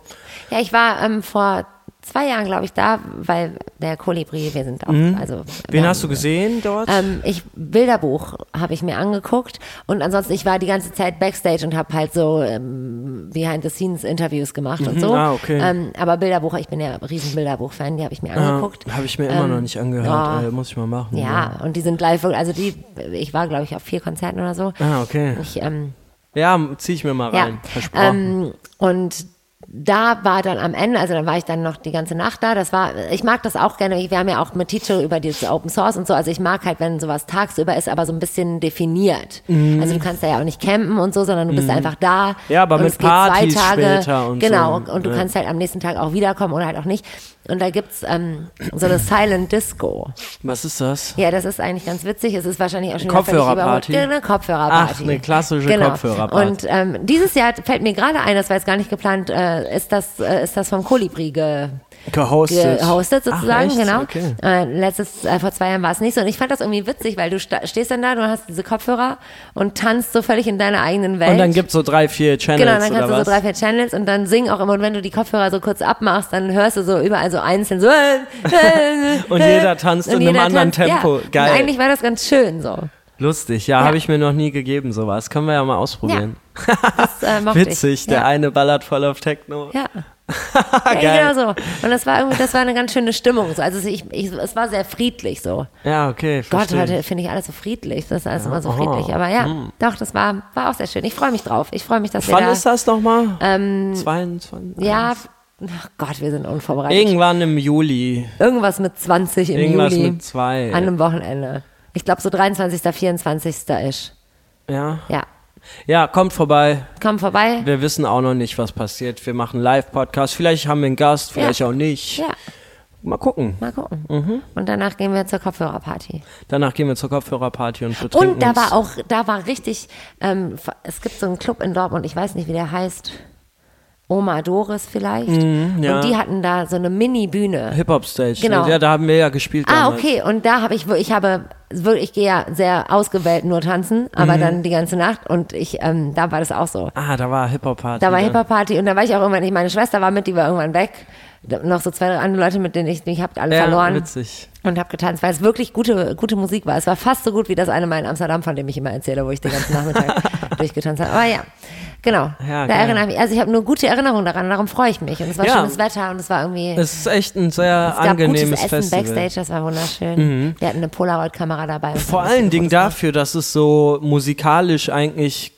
Ja, ich war ähm, vor zwei Jahren, glaube ich, da, weil der Kolibri, wir sind auch, also. Mhm. Wen wir hast du gesehen dort? Ähm, ich Bilderbuch habe ich mir angeguckt und ansonsten ich war die ganze Zeit backstage und habe halt so ähm, behind the scenes Interviews gemacht und so. Ah, okay. ähm, aber Bilderbuch, ich bin ja riesen Bilderbuch-Fan, die habe ich mir ja, angeguckt. Habe ich mir immer Ähm, noch nicht angehört. ja. Äh, muss ich mal machen. Ja, und die sind live, also die, ich war glaube ich auf vier Konzerten oder so. Ah, okay. Ich, ähm, Ja, zieh ich mir mal ja, rein. Versprochen. ähm, und da war dann am Ende, also dann war ich dann noch die ganze Nacht da. Das war, ich mag das auch gerne. Wir haben ja auch mit Teacher über dieses Open Source und so. Also ich mag halt, wenn sowas tagsüber ist, aber so ein bisschen definiert. Also du kannst da ja auch nicht campen und so, sondern du bist einfach da. Ja, aber mit geht zwei Partys Tage. später und genau. so. Und du Ja. kannst halt am nächsten Tag auch wiederkommen oder halt auch nicht. Und da gibt's ähm, so eine Silent Disco. Was ist das? Ja, das ist eigentlich ganz witzig. Es ist wahrscheinlich auch schon Kopfhörerparty? Eine Kopfhörerparty. Ach, eine klassische genau. Kopfhörerparty. Und ähm, dieses Jahr fällt mir gerade ein, das war jetzt gar nicht geplant, äh, ist das äh, ist das vom Kolibri ge Gehostet. gehostet sozusagen, Ach, genau. Okay. Äh, letztes, äh, vor zwei Jahren war es nicht so. Und ich fand das irgendwie witzig, weil du stehst dann da, du hast diese Kopfhörer und tanzt so völlig in deiner eigenen Welt. Und dann gibt's so drei, vier Channels Genau, dann kannst du so was? drei, vier Channels und dann singen auch immer. Und wenn du die Kopfhörer so kurz abmachst, dann hörst du so überall so einzeln so. Und jeder tanzt in Und einem jeder anderen tanzt, Tempo. Ja. Geil. Und eigentlich war das ganz schön so. Lustig, ja, Ja. habe ich mir noch nie gegeben, sowas. Können wir ja mal ausprobieren. Das äh, Witzig, ich. der ja. eine ballert voll auf Techno. Ja. Ja, genau so. Und das war irgendwie, das war eine ganz schöne Stimmung. So. Also ich, ich, es war sehr friedlich so. Ja, okay. Gott, heute finde ich alles so friedlich. Das ist alles immer so aha. friedlich. Aber ja, doch, das war, war auch sehr schön. Ich freue mich drauf. Ich freue mich, dass wir Wann da. ist das nochmal? Ähm, 22? ja, ach Gott, wir sind unvorbereitet. Irgendwann im Juli. Irgendwas mit 20 im Irgendwas Juli. mit zwei. An einem Wochenende. Ich glaube so 23., 24. ist. Ja. Ja. Ja, kommt vorbei. Komm vorbei. Wir wissen auch noch nicht, was passiert. Wir machen Live-Podcast. Vielleicht haben wir einen Gast, vielleicht Ja. auch nicht. Ja, Mal gucken. mal gucken. Mhm. Und danach gehen wir zur Kopfhörerparty. Danach gehen wir zur Kopfhörerparty und betrinken Und da war auch, da war richtig, ähm, es gibt so einen Club in Dortmund, ich weiß nicht, wie der heißt. Oma Doris vielleicht. Mhm, ja. Und die hatten da so eine Mini-Bühne. Hip-Hop-Stage. Genau. Ne? Ja, da haben wir ja gespielt Ah, damals. okay. Und da habe ich, ich habe wirklich, ich gehe ja sehr ausgewählt nur tanzen, aber Mhm. dann die ganze Nacht und ich, ähm, da war das auch so. Ah, da war Hip-Hop-Party. Da war? Hip-Hop-Party und da war ich auch irgendwann nicht. Meine Schwester war mit, die war irgendwann weg. Noch so zwei, drei andere Leute, mit denen ich, ich habe alle Ja, verloren witzig. und habe getanzt, weil es wirklich gute, gute Musik war. Es war fast so gut wie das eine Mal in Amsterdam, von dem ich immer erzähle, wo ich den ganzen Nachmittag durchgetanzt habe. Aber ja, genau. Ja, da erinnere ich mich. Also ich habe nur gute Erinnerungen daran, darum freue ich mich. Und es war Ja. schönes Wetter und es war irgendwie. Es ist echt ein sehr es gab angenehmes gutes Essen Festival. Mhm. Backstage, das war wunderschön. Wir hatten eine Polaroid-Kamera dabei. Vor allen Dingen dafür, dass es so musikalisch eigentlich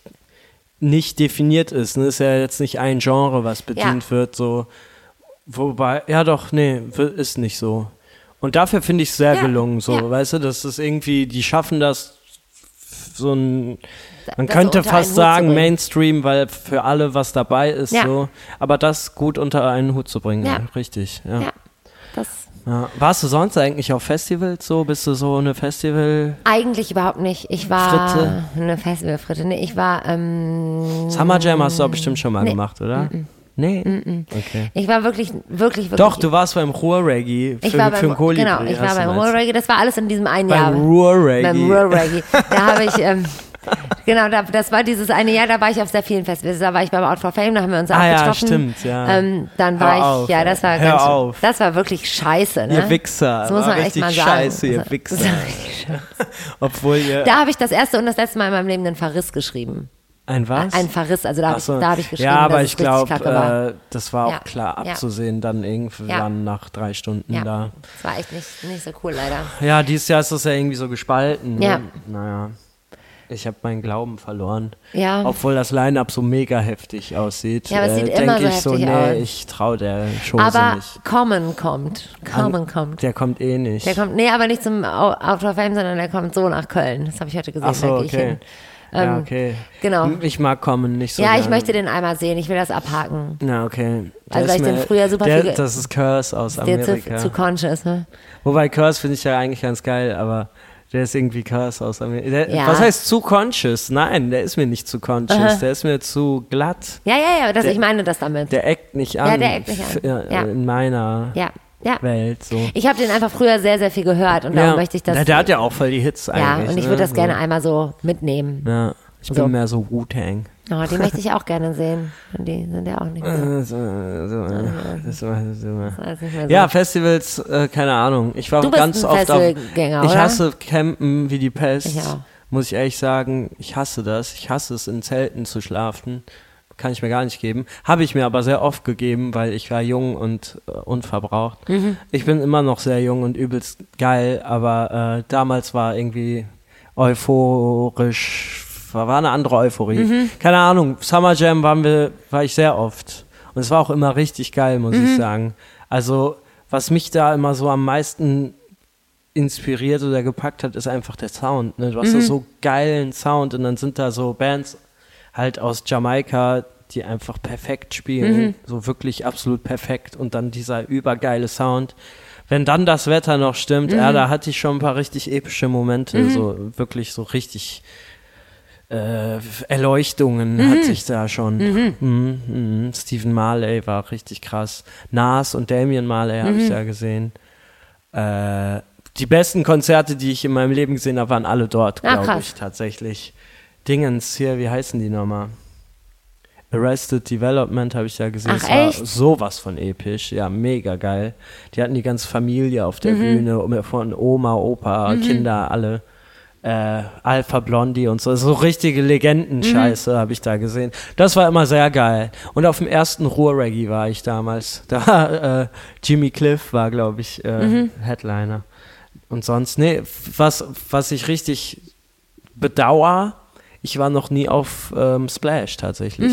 nicht definiert ist. Ne? Ist ja jetzt nicht ein Genre, was bedient Ja. wird. So, wobei, ja doch, nee, ist nicht so. Und dafür finde ich es sehr gelungen, so, weißt du, das ist irgendwie, die schaffen das so ein, man Das könnte fast sagen. Mainstream, weil für alle was dabei ist, Ja. so, aber das gut unter einen Hut zu bringen, Ja. richtig, ja. Ja, das Ja. Warst du sonst eigentlich auf Festivals so? Bist du so eine Festival? eigentlich überhaupt nicht. Ich war Fritte? eine Festivalfritte. Nee, ich war ähm, Summer Jam hast du auch bestimmt schon mal Nee. gemacht, oder? Nee? Okay. ich war wirklich wirklich wirklich Doch, du warst beim Ruhr-Reggae für, ich war für beim, den Kolibri. genau, ich war beim meinst. Ruhr Reggae. Das war alles in diesem einen Beim Jahr. Ruhr-Reggae. Beim Ruhr Reggae. Da habe ich ähm, genau, da, das war dieses eine Jahr. Da war ich auf sehr vielen Festivals. Da war ich beim Out for Fame. Da haben wir uns Ah ja, abgetroffen. stimmt, ja. Ähm, dann Hör war ich, auf, ja, das war hör ganz, auf. das war wirklich scheiße. Ne? Ihr Wichser. Das muss man echt mal sagen. scheiße, ihr Wichser. Obwohl ihr. Da habe ich das erste und das letzte Mal in meinem Leben einen Verriss geschrieben. Ein was? Ein Verriss, also da habe so. ich, da hab ich geschrieben, Ja, aber dass ich glaube, äh, das war auch Ja, klar ja. abzusehen, dann irgendwann Ja. nach drei Stunden ja, da. das war echt nicht, nicht so cool leider. Ja, dieses Jahr ist das ja irgendwie so gespalten. Ja. Ne? Naja. Ich habe meinen Glauben verloren. Ja. Obwohl das Line-Up so mega heftig aussieht. Ja, aber es äh, sieht immer denk so ich so, heftig nee, aus. ich traue der Chose Aber nicht. Common kommt. Common An- kommt. Der kommt eh nicht. Der kommt, nee, aber nicht zum Out of Fame, sondern der kommt so nach Köln. Das habe ich heute gesehen. Ach so, da gehe ich okay. Hin. ja, Ähm, okay. genau. Ich mag kommen nicht so ja, ich gerne. möchte den einmal sehen. Ich will das abhaken. Ja, okay. Der Also, weil ich den früher super der, viel Das ist Curse aus Der zu, Amerika. zu conscious, ne? Wobei Curse finde ich ja eigentlich ganz geil, aber der ist irgendwie Curse aus Amerika. Der, Ja. Was heißt zu conscious? Nein, der ist mir nicht zu conscious. Der ist mir zu glatt. Ja, ja, ja, das, Der- ich meine das damit. Der eckt nicht an. der eckt nicht an. Ja, Ja. In meiner ja, ja. Welt. So. Ich habe den einfach früher sehr, sehr viel gehört und darum möchte ich das. der, der hat ja auch voll die Hits ja, eigentlich. und ich ne? würde das gerne einmal so mitnehmen. Ja, ich So. bin mehr so Wu-Tang. Oh, die möchte ich auch gerne sehen. Und die sind ja auch nicht mehr. So, so, das war- so. Das ist nicht mehr so. Ja, Festivals, äh, keine Ahnung. Ich war Du bist ganz oft auf. Ich oder? hasse Campen wie die Pest. Ich auch. Muss ich ehrlich sagen, ich hasse das. Ich hasse es, in Zelten zu schlafen. Kann ich mir gar nicht geben. Habe ich mir aber sehr oft gegeben, weil ich war jung und äh, unverbraucht. Mhm. Ich bin immer noch sehr jung und übelst geil, aber äh, damals war irgendwie euphorisch, war, eine andere Euphorie. Mhm. Keine Ahnung, Summer Jam waren wir, war ich sehr oft. Und es war auch immer richtig geil, muss Mhm. ich sagen. Also, was mich da immer so am meisten inspiriert oder gepackt hat, ist einfach der Sound. Ne? Du hast da so geilen Sound und dann sind da so Bands halt aus Jamaika, die einfach perfekt spielen, so wirklich absolut perfekt und dann dieser übergeile Sound. Wenn dann das Wetter noch stimmt, ja, da hatte ich schon ein paar richtig epische Momente, so wirklich so richtig äh, Erleuchtungen hatte ich da schon. Mhm. Mhm. Stephen Marley war richtig krass. Nas und Damian Marley habe ich da gesehen. Äh, die besten Konzerte, die ich in meinem Leben gesehen habe, waren alle dort, Ah, glaube ich, tatsächlich. Dingens hier, wie heißen die nochmal? Arrested Development habe ich da gesehen. Ach, es war echt? sowas von episch, ja, mega geil. Die hatten die ganze Familie auf Mhm. der Bühne, um- von Oma, Opa, Kinder, alle. Äh, Alpha Blondie und so, so richtige Legendenscheiße Mhm. habe ich da gesehen. Das war immer sehr geil. Und auf dem ersten Ruhr-Reggae war ich damals. Da war, äh, Jimmy Cliff war, glaube ich, äh, Mhm. Headliner. Und sonst, nee, was, was ich richtig bedauere, ich war noch nie auf ähm, Splash tatsächlich.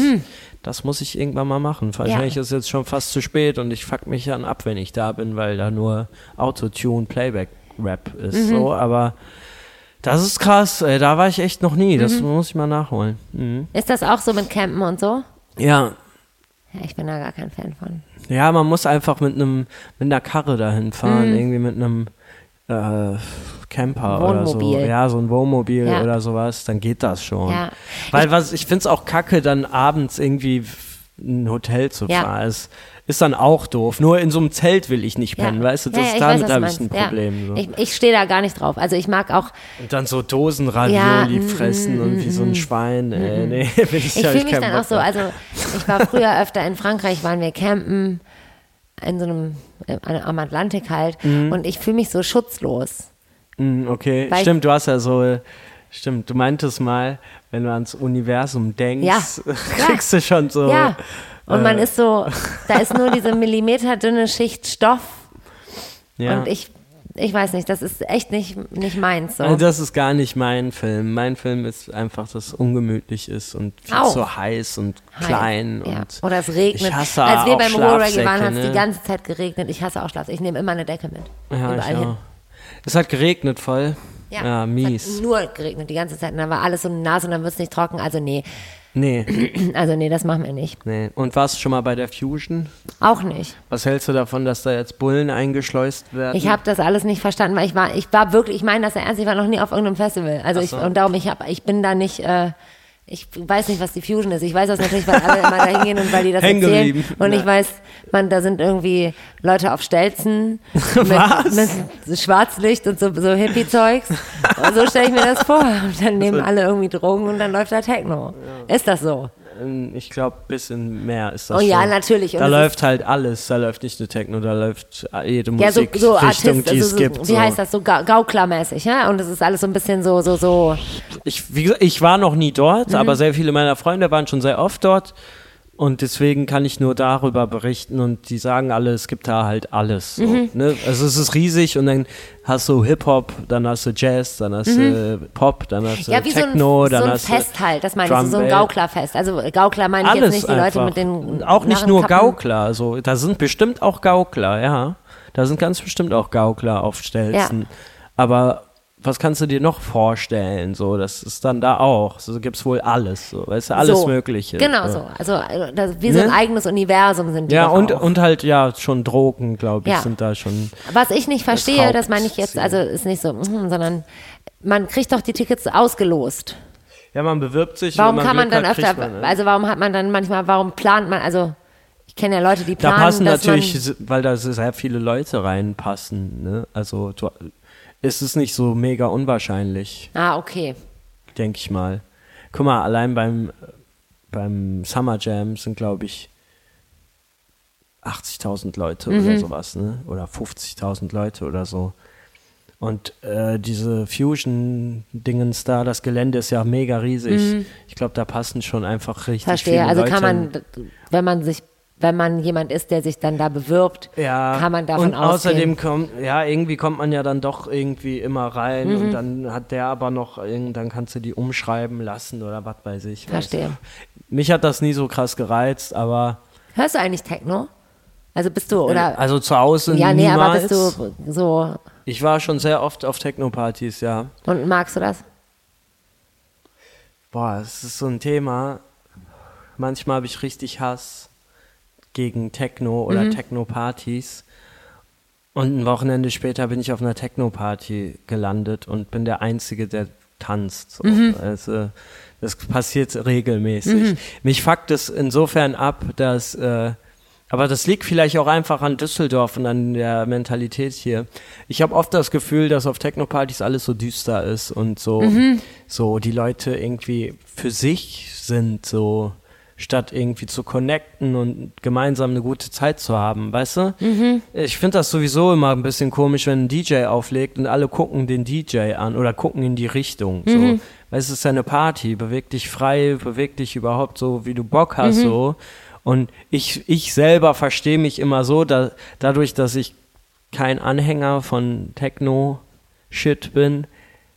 Das muss ich irgendwann mal machen. Wahrscheinlich ist es jetzt schon fast zu spät und ich fuck mich dann ab, wenn ich da bin, weil da nur Autotune, Playback, Rap ist. So, aber das ist krass, ey, da war ich echt noch nie. Das muss ich mal nachholen. Mhm. Ist das auch so mit Campen und so? Ja, Ja, ich bin da gar kein Fan von. ja, man muss einfach mit einem mit einer Karre dahin Mhm. fahren, irgendwie mit einem äh, Camper oder so. Wohnmobil. Ja, so ein Wohnmobil Ja. oder sowas, dann geht das schon. Ja. Weil was ich finde es auch kacke, dann abends irgendwie in ein Hotel zu Ja. fahren. Es ist dann auch doof. Nur in so einem Zelt will ich nicht Ja. pennen, weißt du? Das, ja, ja, damit habe ich ein. Problem. Ja. So. Ich, ich stehe da gar nicht drauf. Also ich mag auch, Und dann so Dosen Ravioli Ja, mm, fressen und wie so ein Schwein. Ey, nee, ich, ich fühle mich dann Bock auch so, also ich war früher öfter in Frankreich, waren wir campen, in so einem, äh, am Atlantik halt, Mhm. und ich fühle mich so schutzlos. Mm, Okay, Weil- stimmt, du hast ja so, stimmt, du meintest mal, wenn du ans Universum denkst, Ja. kriegst du schon so. Ja. Und man äh, ist so, da ist nur diese millimeterdünne Schicht Stoff ja. und ich, ich weiß nicht, das ist echt nicht, nicht meins. So. Also das ist gar nicht mein Film. Mein Film ist einfach, dass es ungemütlich ist und viel Auch. zu heiß und Heiß, klein. ja. Und Oder es regnet. Ich hasse Als wir beim Ruhrreggae waren, hat es ne? die ganze Zeit geregnet. Ich hasse auch Schlaf. Ich nehme immer eine Decke mit. Ja, Überall hin. Es hat geregnet voll. Ja, Ja, Es mies. nur geregnet die ganze Zeit. Und dann war alles so nass und dann wird es nicht trocken. Also nee, Nee, also nee, das machen wir nicht. nee. Und warst du schon mal bei der Fusion? Auch nicht. Was hältst du davon, dass da jetzt Bullen eingeschleust werden? Ich habe das alles nicht verstanden, weil ich war, ich war wirklich, ich meine das ernst, ich war noch nie auf irgendeinem Festival. Also ich, so. und darum, ich hab, ich bin da nicht, äh, ich weiß nicht, was die Fusion ist. Ich weiß das natürlich, weil alle immer da hingehen und weil die das Hängen erzählen. geblieben. Und ich weiß, man, da sind irgendwie Leute auf Stelzen mit, mit Schwarzlicht und so, so Hippie-Zeugs. Und so stelle ich mir das vor. Und dann nehmen alle irgendwie Drogen und dann läuft da Techno. Ist das so? Ich glaube, bisschen mehr ist das Oh ja, schon. natürlich. Und Da läuft halt alles. Da läuft nicht nur Techno, da läuft jede Ja, so, Musikrichtung, so Artist, die also es so, gibt. wie so. heißt das, so Ga- Gauklermäßig, ja? Und es ist alles so ein bisschen so, so, so, Ich, wie gesagt, ich war noch nie dort, Mhm. aber sehr viele meiner Freunde waren schon sehr oft dort. Und deswegen kann ich nur darüber berichten und die sagen alle, es gibt da halt alles. So, Mhm. ne? Also es ist riesig und dann hast du Hip-Hop, dann hast du Jazz, dann hast du Pop, dann hast du Mhm. ja, wie Techno, so ein, dann so ein hast Fest halt, das meine ich, so ein. Gauklerfest. Also Gaukler meine ich jetzt alles nicht die einfach. Leute mit den auch nicht nur. Gaukler, so da sind bestimmt auch Gaukler, ja. Da sind ganz bestimmt auch Gaukler auf Stelzen. Aber was kannst du dir noch vorstellen? So, das ist dann da auch. So gibt's wohl alles, so, weißt du, alles so, Mögliche. Genau ja. so. Also das, wie so ein Ne? eigenes Universum sind die Ja, und, auch. und halt, ja, schon Drogen, glaube ich, Ja. sind da schon. Was ich nicht verstehe, das meine ich jetzt, also ist nicht so, mm, sondern man kriegt doch die Tickets ausgelost. Ja, man bewirbt sich. Warum wenn kann man Glück dann hat, öfter, man, ne? also warum hat man dann manchmal, warum plant man, also ich kenne ja Leute, die Da planen, passen dass natürlich, man, weil da sehr viele Leute reinpassen. Ne? Also du, ist es nicht so mega unwahrscheinlich. ah, okay. denke ich mal. Guck mal, allein beim beim Summer Jam sind, glaube ich, 80.000 Leute Mhm. oder sowas, ne? Oder 50.000 Leute oder so. Und äh, diese Fusion-Dingens da, das Gelände ist ja mega riesig. Ich glaube, da passen schon einfach richtig Mhm. Verstehe. viele Also Leute kann man, wenn man sich, wenn man jemand ist, der sich dann da bewirbt, ja, kann man davon und außerdem ausgehen. kommt, ja, irgendwie kommt man ja dann doch irgendwie immer rein Mhm. und dann hat der aber noch, irgend- dann kannst du die umschreiben lassen oder was weiß ich. Verstehe. Mich hat das nie so krass gereizt, aber Hörst du eigentlich Techno? Also bist du, oder? also zu Hause ja, nee, aber niemals. bist du so, Ich war schon sehr oft auf Techno-Partys, ja. und magst du das? Boah, es ist so ein Thema. Manchmal habe ich richtig Hass gegen Techno oder Mhm. Techno-Partys. Und ein Wochenende später bin ich auf einer Techno-Party gelandet und bin der Einzige, der tanzt. So. Mhm. Also, das passiert regelmäßig. Mich fuckt es insofern ab, dass. Äh, aber das liegt vielleicht auch einfach an Düsseldorf und an der Mentalität hier. Ich habe oft das Gefühl, dass auf Techno-Partys alles so düster ist und so, so die Leute irgendwie für sich sind, so statt irgendwie zu connecten und gemeinsam eine gute Zeit zu haben, weißt du? Ich finde das sowieso immer ein bisschen komisch, wenn ein DJ auflegt und alle gucken den DJ an oder gucken in die Richtung. So. Weil es ist ja eine Party, beweg dich frei, beweg dich überhaupt so, wie du Bock hast, so. Und ich, ich selber verstehe mich immer so, da, dadurch, dass ich kein Anhänger von Techno-Shit bin,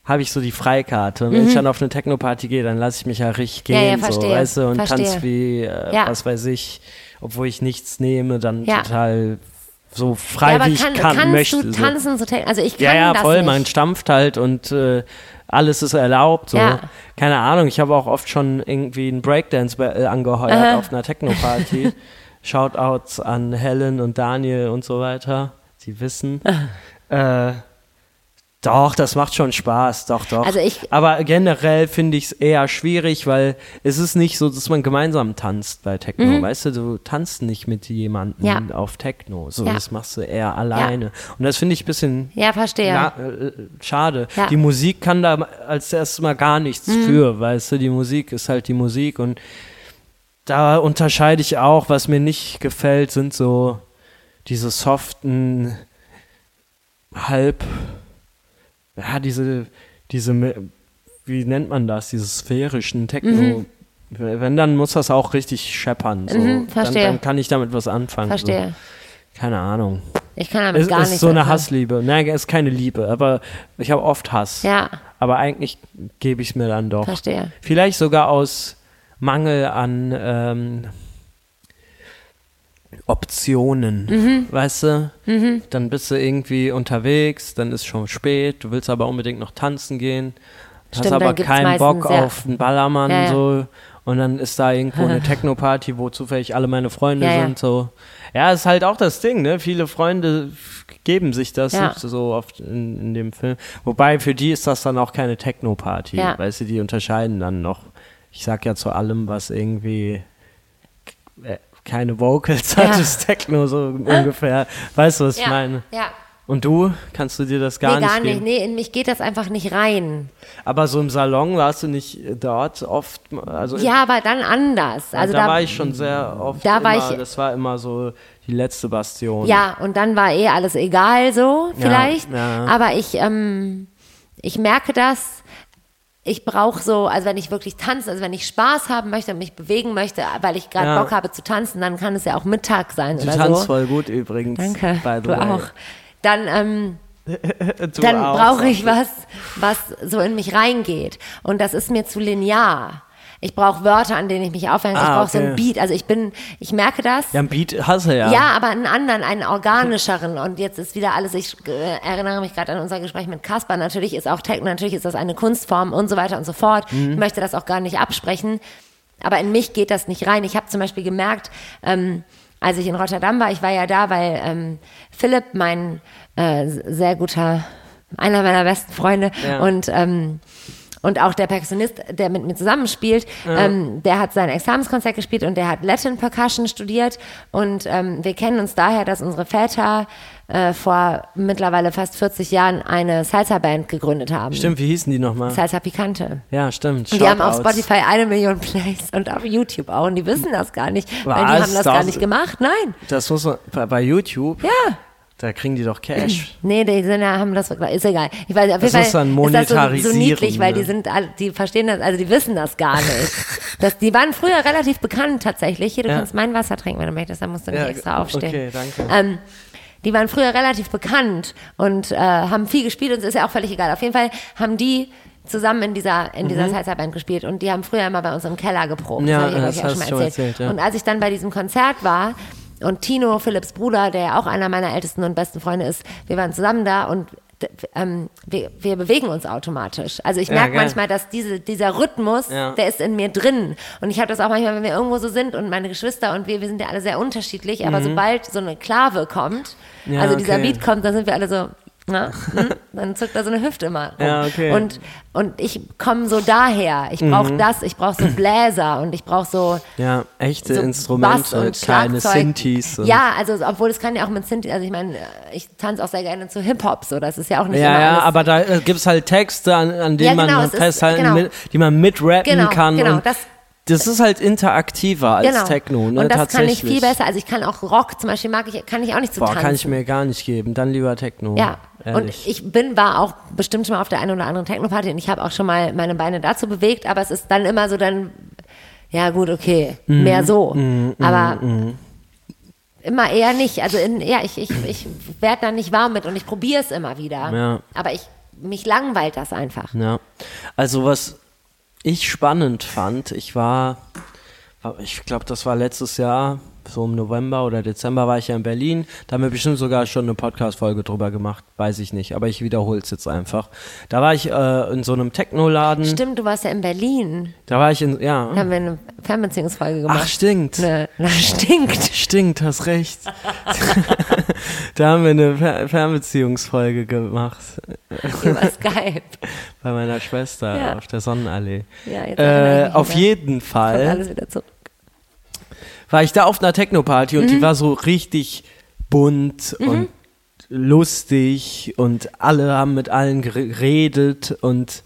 habe ich so die Freikarte. Und wenn ich dann auf eine Techno-Party gehe, dann lasse ich mich ja richtig Mhm. Ja, ja, gehen, so, verstehe, weißt du, und verstehe. tanz wie, äh, Ja. was weiß ich, obwohl ich nichts nehme, dann total so frei, wie ich kann, kann, kannst möchte. du so. tanzen Techno? Also ich kann Ja, ja, das voll, nicht. man stampft halt und äh, alles ist erlaubt. So. Ja. Keine Ahnung, ich habe auch oft schon irgendwie einen Breakdance äh, angeheuert Aha. auf einer Techno-Party. Shoutouts an Helen und Daniel und so weiter. Sie wissen. äh, doch, das macht schon Spaß, doch, doch. Also ich- Aber generell finde ich es eher schwierig, weil es ist nicht so, dass man gemeinsam tanzt bei Techno. Weißt du, du tanzt nicht mit jemandem Mhm. Ja. auf Techno. So, Ja. das machst du eher alleine. Und das finde ich ein bisschen Ja, verstehe. na, äh, schade. Ja. Die Musik kann da als erstes mal gar nichts Mhm. für, weißt du, die Musik ist halt die Musik und da unterscheide ich auch, was mir nicht gefällt, sind so diese soften, halb, ja, diese, diese, wie nennt man das, diese sphärischen Techno. Wenn, dann muss das auch richtig scheppern. So. Mhm, verstehe. Dann, dann kann ich damit was anfangen. Verstehe. So. Keine Ahnung. Ich kann damit Es gar ist nicht so eine anfangen. Hassliebe. Nein, es ist keine Liebe, aber ich habe oft Hass. Ja, Aber eigentlich gebe ich es mir dann doch. verstehe. Vielleicht sogar aus Mangel an ähm, Optionen. Mhm. Weißt du? Dann bist du irgendwie unterwegs, dann ist schon spät, du willst aber unbedingt noch tanzen gehen, Stimmt, hast aber keinen Bock auf einen Ballermann Ja, ja. so. Und dann ist da irgendwo eine Techno-Party, wo zufällig alle meine Freunde Ja, sind. So. Ja, ist halt auch das Ding, ne? Viele Freunde geben sich das so oft in, in dem Film. Wobei für die ist das dann auch keine Techno-Party. Weißt du, die unterscheiden dann noch. Ich sag ja zu allem, was irgendwie äh, keine Vocals Ja. ist Techno so ungefähr. Weißt du, was ich Ja, meine? ja. Und du? Kannst du dir das gar nee, nicht gar nicht. geben? Nee, in mich geht das einfach nicht rein. Aber so im Salon warst du nicht dort oft? Also Ja, aber dann anders. Also da, da, war ich schon sehr oft. da war immer, ich- das war immer so die letzte Bastion. Ja, und dann war eh alles egal so, vielleicht. ja. Aber ich, ähm, ich merke das. Ich brauche so, also wenn ich wirklich tanze, also wenn ich Spaß haben möchte und mich bewegen möchte, weil ich gerade Ja. Bock habe zu tanzen, dann kann es ja auch Mittag sein Du oder tanzt so. voll gut übrigens. Danke, du way. auch. Dann, ähm, dann auch, brauche ich was, was so in mich reingeht. Und das ist mir zu linear. Ich brauche Wörter, an denen ich mich aufhänge. ich Ah, brauche so ein okay. Beat. Also ich bin, ich merke das. Ja, ein Beat hast du ja. Ja, aber einen anderen, einen organischeren. Und jetzt ist wieder alles, ich äh, erinnere mich gerade an unser Gespräch mit Kaspar. Natürlich ist auch Techno, natürlich ist das eine Kunstform und so weiter und so fort. Ich möchte das auch gar nicht absprechen. Aber in mich geht das nicht rein. Ich habe zum Beispiel gemerkt, ähm, als ich in Rotterdam war, ich war ja da, weil ähm, Philipp, mein äh, sehr guter, einer meiner besten Freunde Ja. und ähm, Und auch der Perkussionist, der mit mir zusammenspielt, ähm, der hat sein Examenskonzert gespielt und der hat Latin Percussion studiert. Und ähm, wir kennen uns daher, dass unsere Väter äh, vor mittlerweile fast 40 Jahren eine Salsa-Band gegründet haben. Stimmt, wie hießen die nochmal? Salsa Picante. Ja, stimmt. Und die haben auf. Spotify eine Million Plays und auf YouTube auch. Und die wissen das gar nicht, weil die Was? haben das gar Das- nicht gemacht. Nein. Das muss man, bei YouTube, Ja. Da kriegen die doch Cash. Nee, die sind ja, haben das, ist egal. Ich weiß, auf Das jeden ist Fall dann ist das so, so Monetarisieren, niedlich, weil ne? die sind, die verstehen das, also die wissen das gar nicht. das, die waren früher relativ bekannt tatsächlich. Hier, du Ja. kannst mein Wasser trinken, wenn du möchtest, dann musst du nicht Ja, extra aufstehen. okay, danke. Ähm, die waren früher relativ bekannt und äh, haben viel gespielt und es ist ja auch völlig egal. Auf jeden Fall haben die zusammen in dieser, in dieser Salsa-Band gespielt und die haben früher immer bei uns im Keller geprobt. Mhm. Ja, ich, glaub das ich, hast du schon erzählt, ja. Und als ich dann bei diesem Konzert war und Tino, Philipps Bruder, der ja auch einer meiner ältesten und besten Freunde ist, wir waren zusammen da und ähm, wir, wir bewegen uns automatisch. Also ich Ja, merke geil. manchmal, dass diese, dieser Rhythmus, Ja. der ist in mir drin. Und ich habe das auch manchmal, wenn wir irgendwo so sind und meine Geschwister und wir, wir sind ja alle sehr unterschiedlich, aber sobald so eine Klave kommt, Mhm. Ja, also dieser okay. Beat kommt, dann sind wir alle so, na, hm, dann zuckt da so eine Hüfte immer. rum. Ja, okay. Und, und ich komme so daher. Ich brauche Mhm. das, ich brauche so Bläser und ich brauche so Ja, echte so Instrumente, und kleine. Synthes. Ja, also obwohl es kann ja auch mit Synthi, also ich meine, ich tanze auch sehr gerne zu Hip-Hop, so das ist ja auch nicht Ja, ja, aber da äh, gibt's halt Texte, an, an denen Ja, genau, man es ist- festhalten, genau. mit, die man mitrappen Genau, kann. genau, das- das ist halt interaktiver als genau. Techno, ne? und das kann ich viel besser. Also ich kann auch Rock zum Beispiel mag ich, kann ich auch nicht zu Boah, tanzen. kann ich mir gar nicht geben. Dann lieber Techno. Ja, und Ehrlich. ich bin, war auch bestimmt schon mal auf der einen oder anderen Techno-Party und ich habe auch schon mal meine Beine dazu bewegt, aber es ist dann immer so dann, ja gut, okay, Mhm. mehr so. aber immer eher nicht. Also in, ja, ich, ich, ich werde da nicht warm mit und ich probiere es immer wieder. Ja. Aber ich, mich langweilt das einfach. Ja. Also was ich spannend fand, ich war- ich glaube, das war letztes Jahr, so im November oder Dezember war ich ja in Berlin. Da haben wir bestimmt sogar schon eine Podcast-Folge drüber gemacht, weiß ich nicht, aber ich wiederhole es jetzt einfach. Da war ich äh, in so einem Technoladen. Stimmt, du warst ja in Berlin. Da war ich in, ja. Da haben wir eine Fernbeziehungsfolge gemacht. Ach, stinkt. Ne, na, stinkt. Stinkt, hast recht. da haben wir eine Fer Fernbeziehungsfolge gemacht Über Skype. bei meiner Schwester Ja. auf der Sonnenallee. Ja, jetzt Äh, auf jeden Kommt Fall alles wieder zurück. War ich da auf einer Techno-Party Mhm. und die war so richtig bunt und lustig und alle haben mit allen geredet und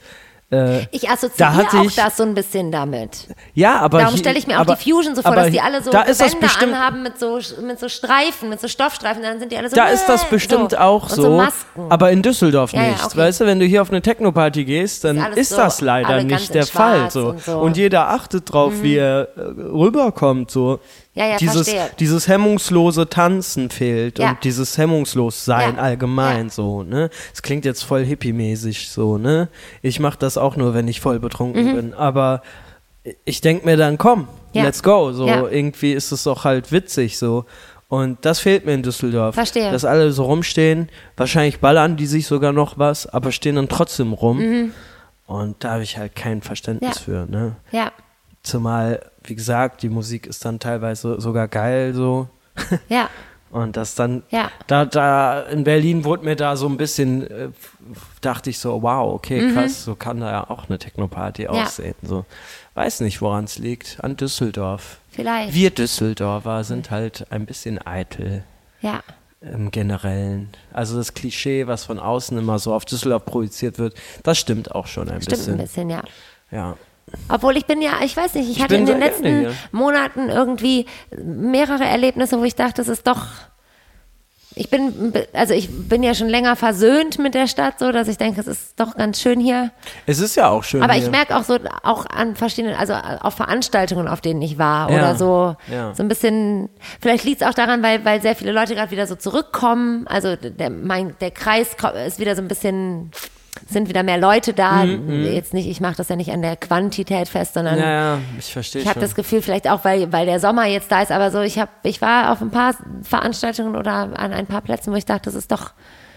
äh, Ich Da assoziiere hatte auch ich- das so ein bisschen damit. ja, aber Darum stelle ich mir auch aber, die Fusion so vor, dass die alle so da bestimmt, anhaben mit so, mit so Streifen, mit so Stoffstreifen, dann sind die alle so. Da ist das äh, bestimmt so. auch so, so aber in Düsseldorf Ja, ja, nicht. okay. Weißt du, wenn du hier auf eine Techno-Party gehst, dann Ist ist, so, das leider nicht der Fall. So. und jeder achtet drauf, wie er äh, rüberkommt. So. Ja, ja, dieses, verstehe. dieses hemmungslose Tanzen fehlt Ja. und dieses hemmungslossein Ja. allgemein so. Ne? Es klingt jetzt voll hippie-mäßig so. Ne? Ich mache das auch nur, wenn ich voll betrunken bin. Aber ich denke mir dann, komm, Mhm. Let's go. So irgendwie ist es doch halt witzig so. Und das fehlt mir in Düsseldorf. Verstehe. Dass alle so rumstehen, wahrscheinlich ballern die sich sogar noch was, aber stehen dann trotzdem rum. Und da habe ich halt kein Verständnis für. Ne? Ja, Zumal, wie gesagt, die Musik ist dann teilweise sogar geil so. ja, Und das dann, Ja. da, da in Berlin wurde mir da so ein bisschen, äh, dachte ich so, wow, okay, krass, so kann da ja auch eine Techno-Party aussehen. So. Weiß nicht, woran es liegt. An Düsseldorf. vielleicht. Wir Düsseldorfer sind halt ein bisschen eitel Ja, im Generellen. Also das Klischee, was von außen immer so auf Düsseldorf projiziert wird, das stimmt auch schon ein stimmt bisschen. ein bisschen, ja. Ja. Obwohl ich bin ja, ich weiß nicht, ich, hatte bin in den letzten gerne. Monaten irgendwie mehrere Erlebnisse, wo ich dachte, es ist doch. Ich bin, also ich bin ja schon länger versöhnt mit der Stadt, so dass ich denke, es ist doch ganz schön hier. Es ist ja auch schön. Aber hier. ich merke auch so, auch an verschiedenen, also auf Veranstaltungen, auf denen ich war Ja, oder so, ja. so ein bisschen, vielleicht liegt es auch daran, weil, weil sehr viele Leute gerade wieder so zurückkommen. Also der, mein, der Kreis ist wieder so ein bisschen, sind wieder mehr Leute da. Jetzt nicht, ich mache das ja nicht an der Quantität fest, sondern Mhm, ja, ja, ich verstehe ich habe das Gefühl, vielleicht auch, weil, weil der Sommer jetzt da ist, aber so, ich habe, ich war auf ein paar Veranstaltungen oder an ein paar Plätzen, wo ich dachte, das ist doch,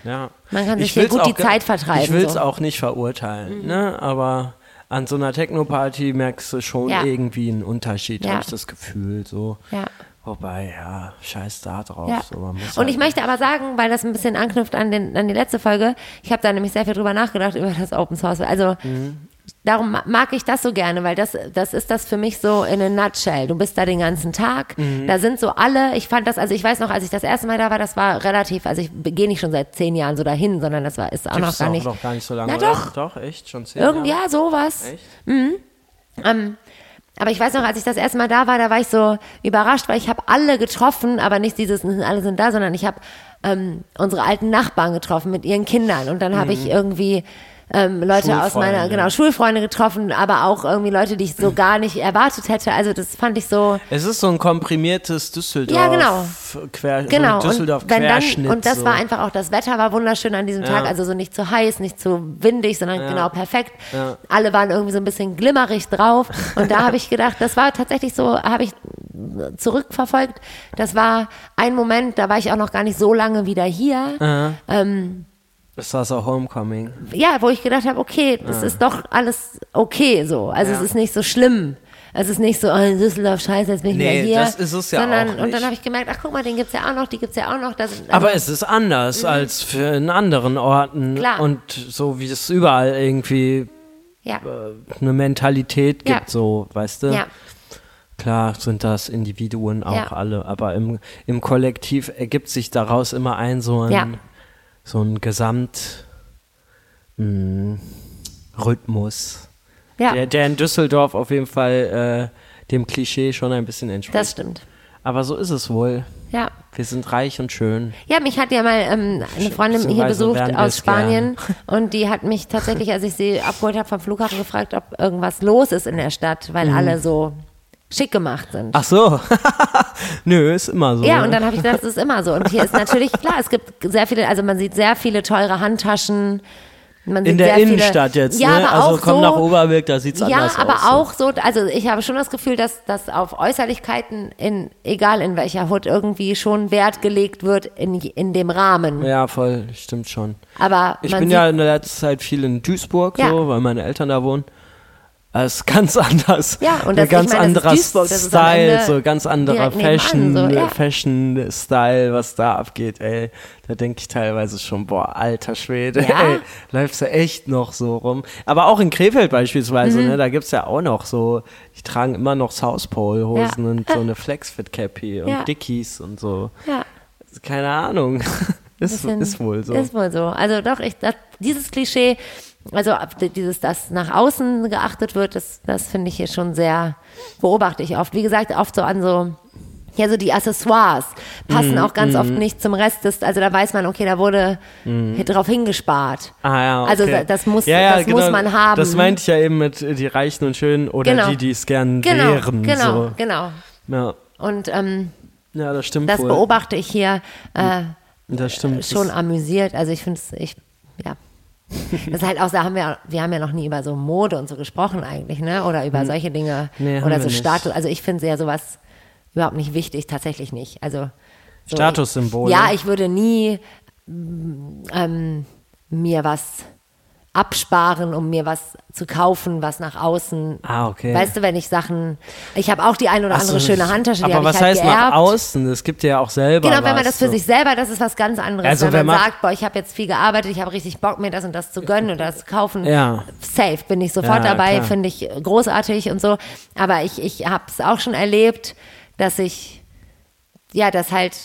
Ja. Man kann sich Ich hier gut die Zeit vertreiben, Ich will es so. auch nicht verurteilen, ne? aber an so einer Techno-Party merkst du schon Ja. irgendwie einen Unterschied, Ja. habe ich das Gefühl. So. ja. Wobei, ja, scheiß da drauf. Ja. So, Und halt ich möchte aber sagen, weil das ein bisschen anknüpft an, den, an die letzte Folge, ich habe da nämlich sehr viel drüber nachgedacht, über das Open Source. Also darum ma- mag ich das so gerne, weil das, das ist das für mich so in a nutshell. Du bist da den ganzen Tag, Mhm. da sind so alle, ich fand das, also ich weiß noch, als ich das erste Mal da war, das war relativ, also ich gehe nicht schon seit zehn Jahren so dahin, sondern das war, ist auch Gibt's noch gar auch nicht. noch gar nicht so lange. Na oder? doch. Doch, echt? Schon zehn Irgend, Jahre? ja, sowas. Echt? Ähm, aber ich weiß noch, als ich das erste Mal da war, da war ich so überrascht, weil ich habe alle getroffen, aber nicht dieses, alle sind da, sondern ich habe ähm, unsere alten Nachbarn getroffen mit ihren Kindern. Und dann habe ich irgendwie ähm, Leute aus meiner, Schulfreunde. genau, Schulfreunde getroffen, aber auch irgendwie Leute, die ich so gar nicht erwartet hätte. Also das fand ich so, Es ist so ein komprimiertes Düsseldorf. Ja, genau. Quer, genau. So Düsseldorf und, wenn dann, und das so. war einfach auch, das Wetter war wunderschön an diesem Ja. Tag, also so nicht zu heiß, nicht zu windig, sondern genau perfekt. Ja. Alle waren irgendwie so ein bisschen glimmerig drauf und da habe ich gedacht, das war tatsächlich so, habe ich zurückverfolgt, das war ein Moment, da war ich auch noch gar nicht so lange wieder hier. Ähm, Das war so Homecoming. ja, wo ich gedacht habe, okay, das ist doch alles okay so. Also Ja. es ist nicht so schlimm. Es ist nicht so, oh, in Düsseldorf, scheiße, jetzt bin ich Nee, wieder hier. das ist es ja sondern, auch Und dann nicht. habe ich gemerkt, ach guck mal, den gibt's ja auch noch, die gibt's ja auch noch. Das, also, Aber es ist anders als für in anderen Orten. Klar. Und so wie es überall irgendwie ja, äh, eine Mentalität Ja. gibt, so, weißt du? ja, Klar sind das Individuen auch Ja. alle, aber im, im Kollektiv ergibt sich daraus immer ein so ein, Ja. So ein Gesamt mh, Rhythmus, ja, der, der in Düsseldorf auf jeden Fall äh, dem Klischee schon ein bisschen entspricht. das stimmt. aber so ist es wohl. Ja. Wir sind reich und schön. Ja, mich hat ja mal ähm, eine Freundin hier besucht aus Spanien und die hat mich tatsächlich, als ich sie abgeholt habe vom Flughafen, gefragt, ob irgendwas los ist in der Stadt, weil alle so schick gemacht sind. Ach so. Nö, ist immer so. Ja, und dann habe ich gedacht, das ist immer so. Und hier ist natürlich klar, es gibt sehr viele, also man sieht sehr viele teure Handtaschen. Man in der sehr viele- Innenstadt jetzt, ja, ne? Aber Also auch komm so, nach Oberwirk, da sieht's Ja, anders aber aus. auch so, also ich habe schon das Gefühl, dass, dass auf Äußerlichkeiten, in, egal in welcher Hut, irgendwie schon Wert gelegt wird in, in dem Rahmen. Ja, voll, stimmt schon. Aber Ich bin ja in der letzten Zeit viel in Duisburg, Ja. so, weil meine Eltern da wohnen. Das ist ganz anders. Ja, und Ein das- ich ganz meine, anderer Duisburg, Style, so ganz anderer Fashion, so, ja. Fashion-Style, was da abgeht, ey. Da denke ich teilweise schon, boah, alter Schwede, Ja. ey, läufst du echt noch so rum. Aber auch in Krefeld beispielsweise, Mhm. ne, da gibt's ja auch noch so, die tragen immer noch South Pole-Hosen Ja. und so eine Flexfit-Cappy und Ja. Dickies und so. ja, Keine Ahnung. ist, ist wohl so. Ist wohl so. Also doch, ich, das, dieses Klischee, also dieses, dass nach außen geachtet wird, das, das finde ich hier schon sehr, beobachte ich oft. Wie gesagt, oft so an so, ja, so die Accessoires passen Mhm, auch ganz oft nicht zum Rest des, also da weiß man, okay, da wurde hier drauf hingespart. Ah ja, okay. Also da- das muss- ja, ja, das genau. muss man haben. Das meinte ich ja eben mit die Reichen und Schönen oder Genau. die, die es gern Genau, wären. genau, So. genau. Ja. Und ähm, ja, das stimmt das wohl. beobachte ich hier äh, das stimmt. schon Das- amüsiert. Also ich finde es, ich, ja. Das ist halt auch, da haben wir, wir haben ja noch nie über so Mode und so gesprochen eigentlich, ne? Oder über solche Dinge Hm. Nee, oder so. Status. Also ich finde ja sowas überhaupt nicht wichtig, tatsächlich nicht. Also so, Statussymbole. Ja, ich würde nie mm, ähm, mir was absparen, um mir was zu kaufen, was nach außen. Ah, okay. Weißt du, wenn ich Sachen, ich habe auch die ein oder Ach so, andere schöne Handtasche, die Aber habe was ich halt heißt geerbt. nach außen? Es gibt ja auch selber Genau, wenn man das für so. sich selber, das ist was ganz anderes. Also wenn wenn man man- sagt, boah, ich habe jetzt viel gearbeitet, ich habe richtig Bock, mir das und das zu gönnen und das zu kaufen. Ja. Safe, bin ich sofort Ja, dabei, finde ich großartig und so. Aber ich, ich habe es auch schon erlebt, dass ich, ja, dass halt,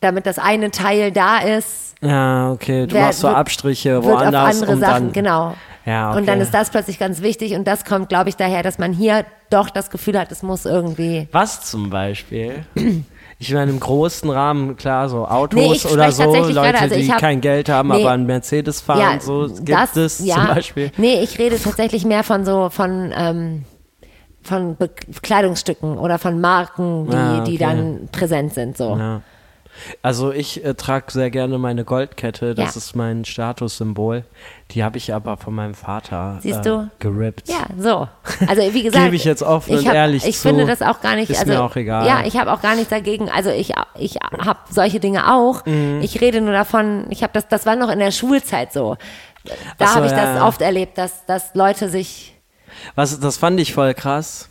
damit das eine Teil da ist, Ja, okay. Du wer- machst so Abstriche wird auf woanders. andere und Sachen, dann, genau. Ja, okay. Und dann ist das plötzlich ganz wichtig und das kommt, glaube ich, daher, dass man hier doch das Gefühl hat, es muss irgendwie Was zum Beispiel? Ich meine, im großen Rahmen, klar, so Autos Nee, oder so, Leute, gerade, also die hab- kein Geld haben, Nee. aber einen Mercedes fahren, so gibt es zum Beispiel. Nee, ich rede tatsächlich mehr von so, von, ähm, von Be Kleidungsstücken oder von Marken, die, Ah, die okay. dann präsent sind, so. Ja. Also ich äh, trage sehr gerne meine Goldkette, das Ja. ist mein Statussymbol. Die habe ich aber von meinem Vater Siehst äh, du? gerippt. Ja, so. Also wie gesagt, Gebe ich jetzt offen ich und hab, ehrlich Ich zu. finde das auch gar nicht. Ist also, mir auch egal. Ja, ich habe auch gar nichts dagegen. Also ich, ich habe solche Dinge auch. Mhm. Ich rede nur davon. Ich habe das, das war noch in der Schulzeit so. Da so, habe ich ja, das oft erlebt, dass, dass Leute sich Was, das fand ich voll krass.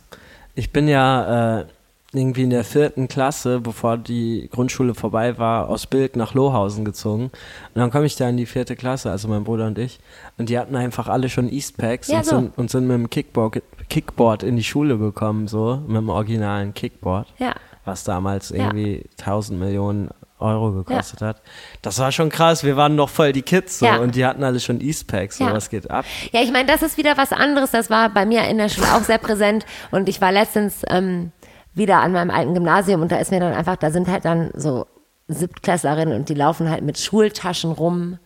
Ich bin ja äh, irgendwie in der vierten Klasse, bevor die Grundschule vorbei war, aus Bild nach Lohausen gezogen. Und dann komme ich da in die vierte Klasse, also mein Bruder und ich. Und die hatten einfach alle schon Eastpacks Ja, und, so. sind, und sind mit dem Kickboard, Kickboard in die Schule gekommen, so, mit dem originalen Kickboard. Ja. Was damals irgendwie 1000 Millionen Euro gekostet hat. Das war schon krass. Wir waren noch voll die Kids so Ja. und die hatten alle schon Eastpacks. So, Ja. was geht ab? Ja, ich meine, das ist wieder was anderes. Das war bei mir in der Schule auch sehr präsent. Und ich war letztens ähm, wieder an meinem alten Gymnasium und da ist mir dann einfach, da sind halt dann so Siebtklässlerinnen und die laufen halt mit Schultaschen rum.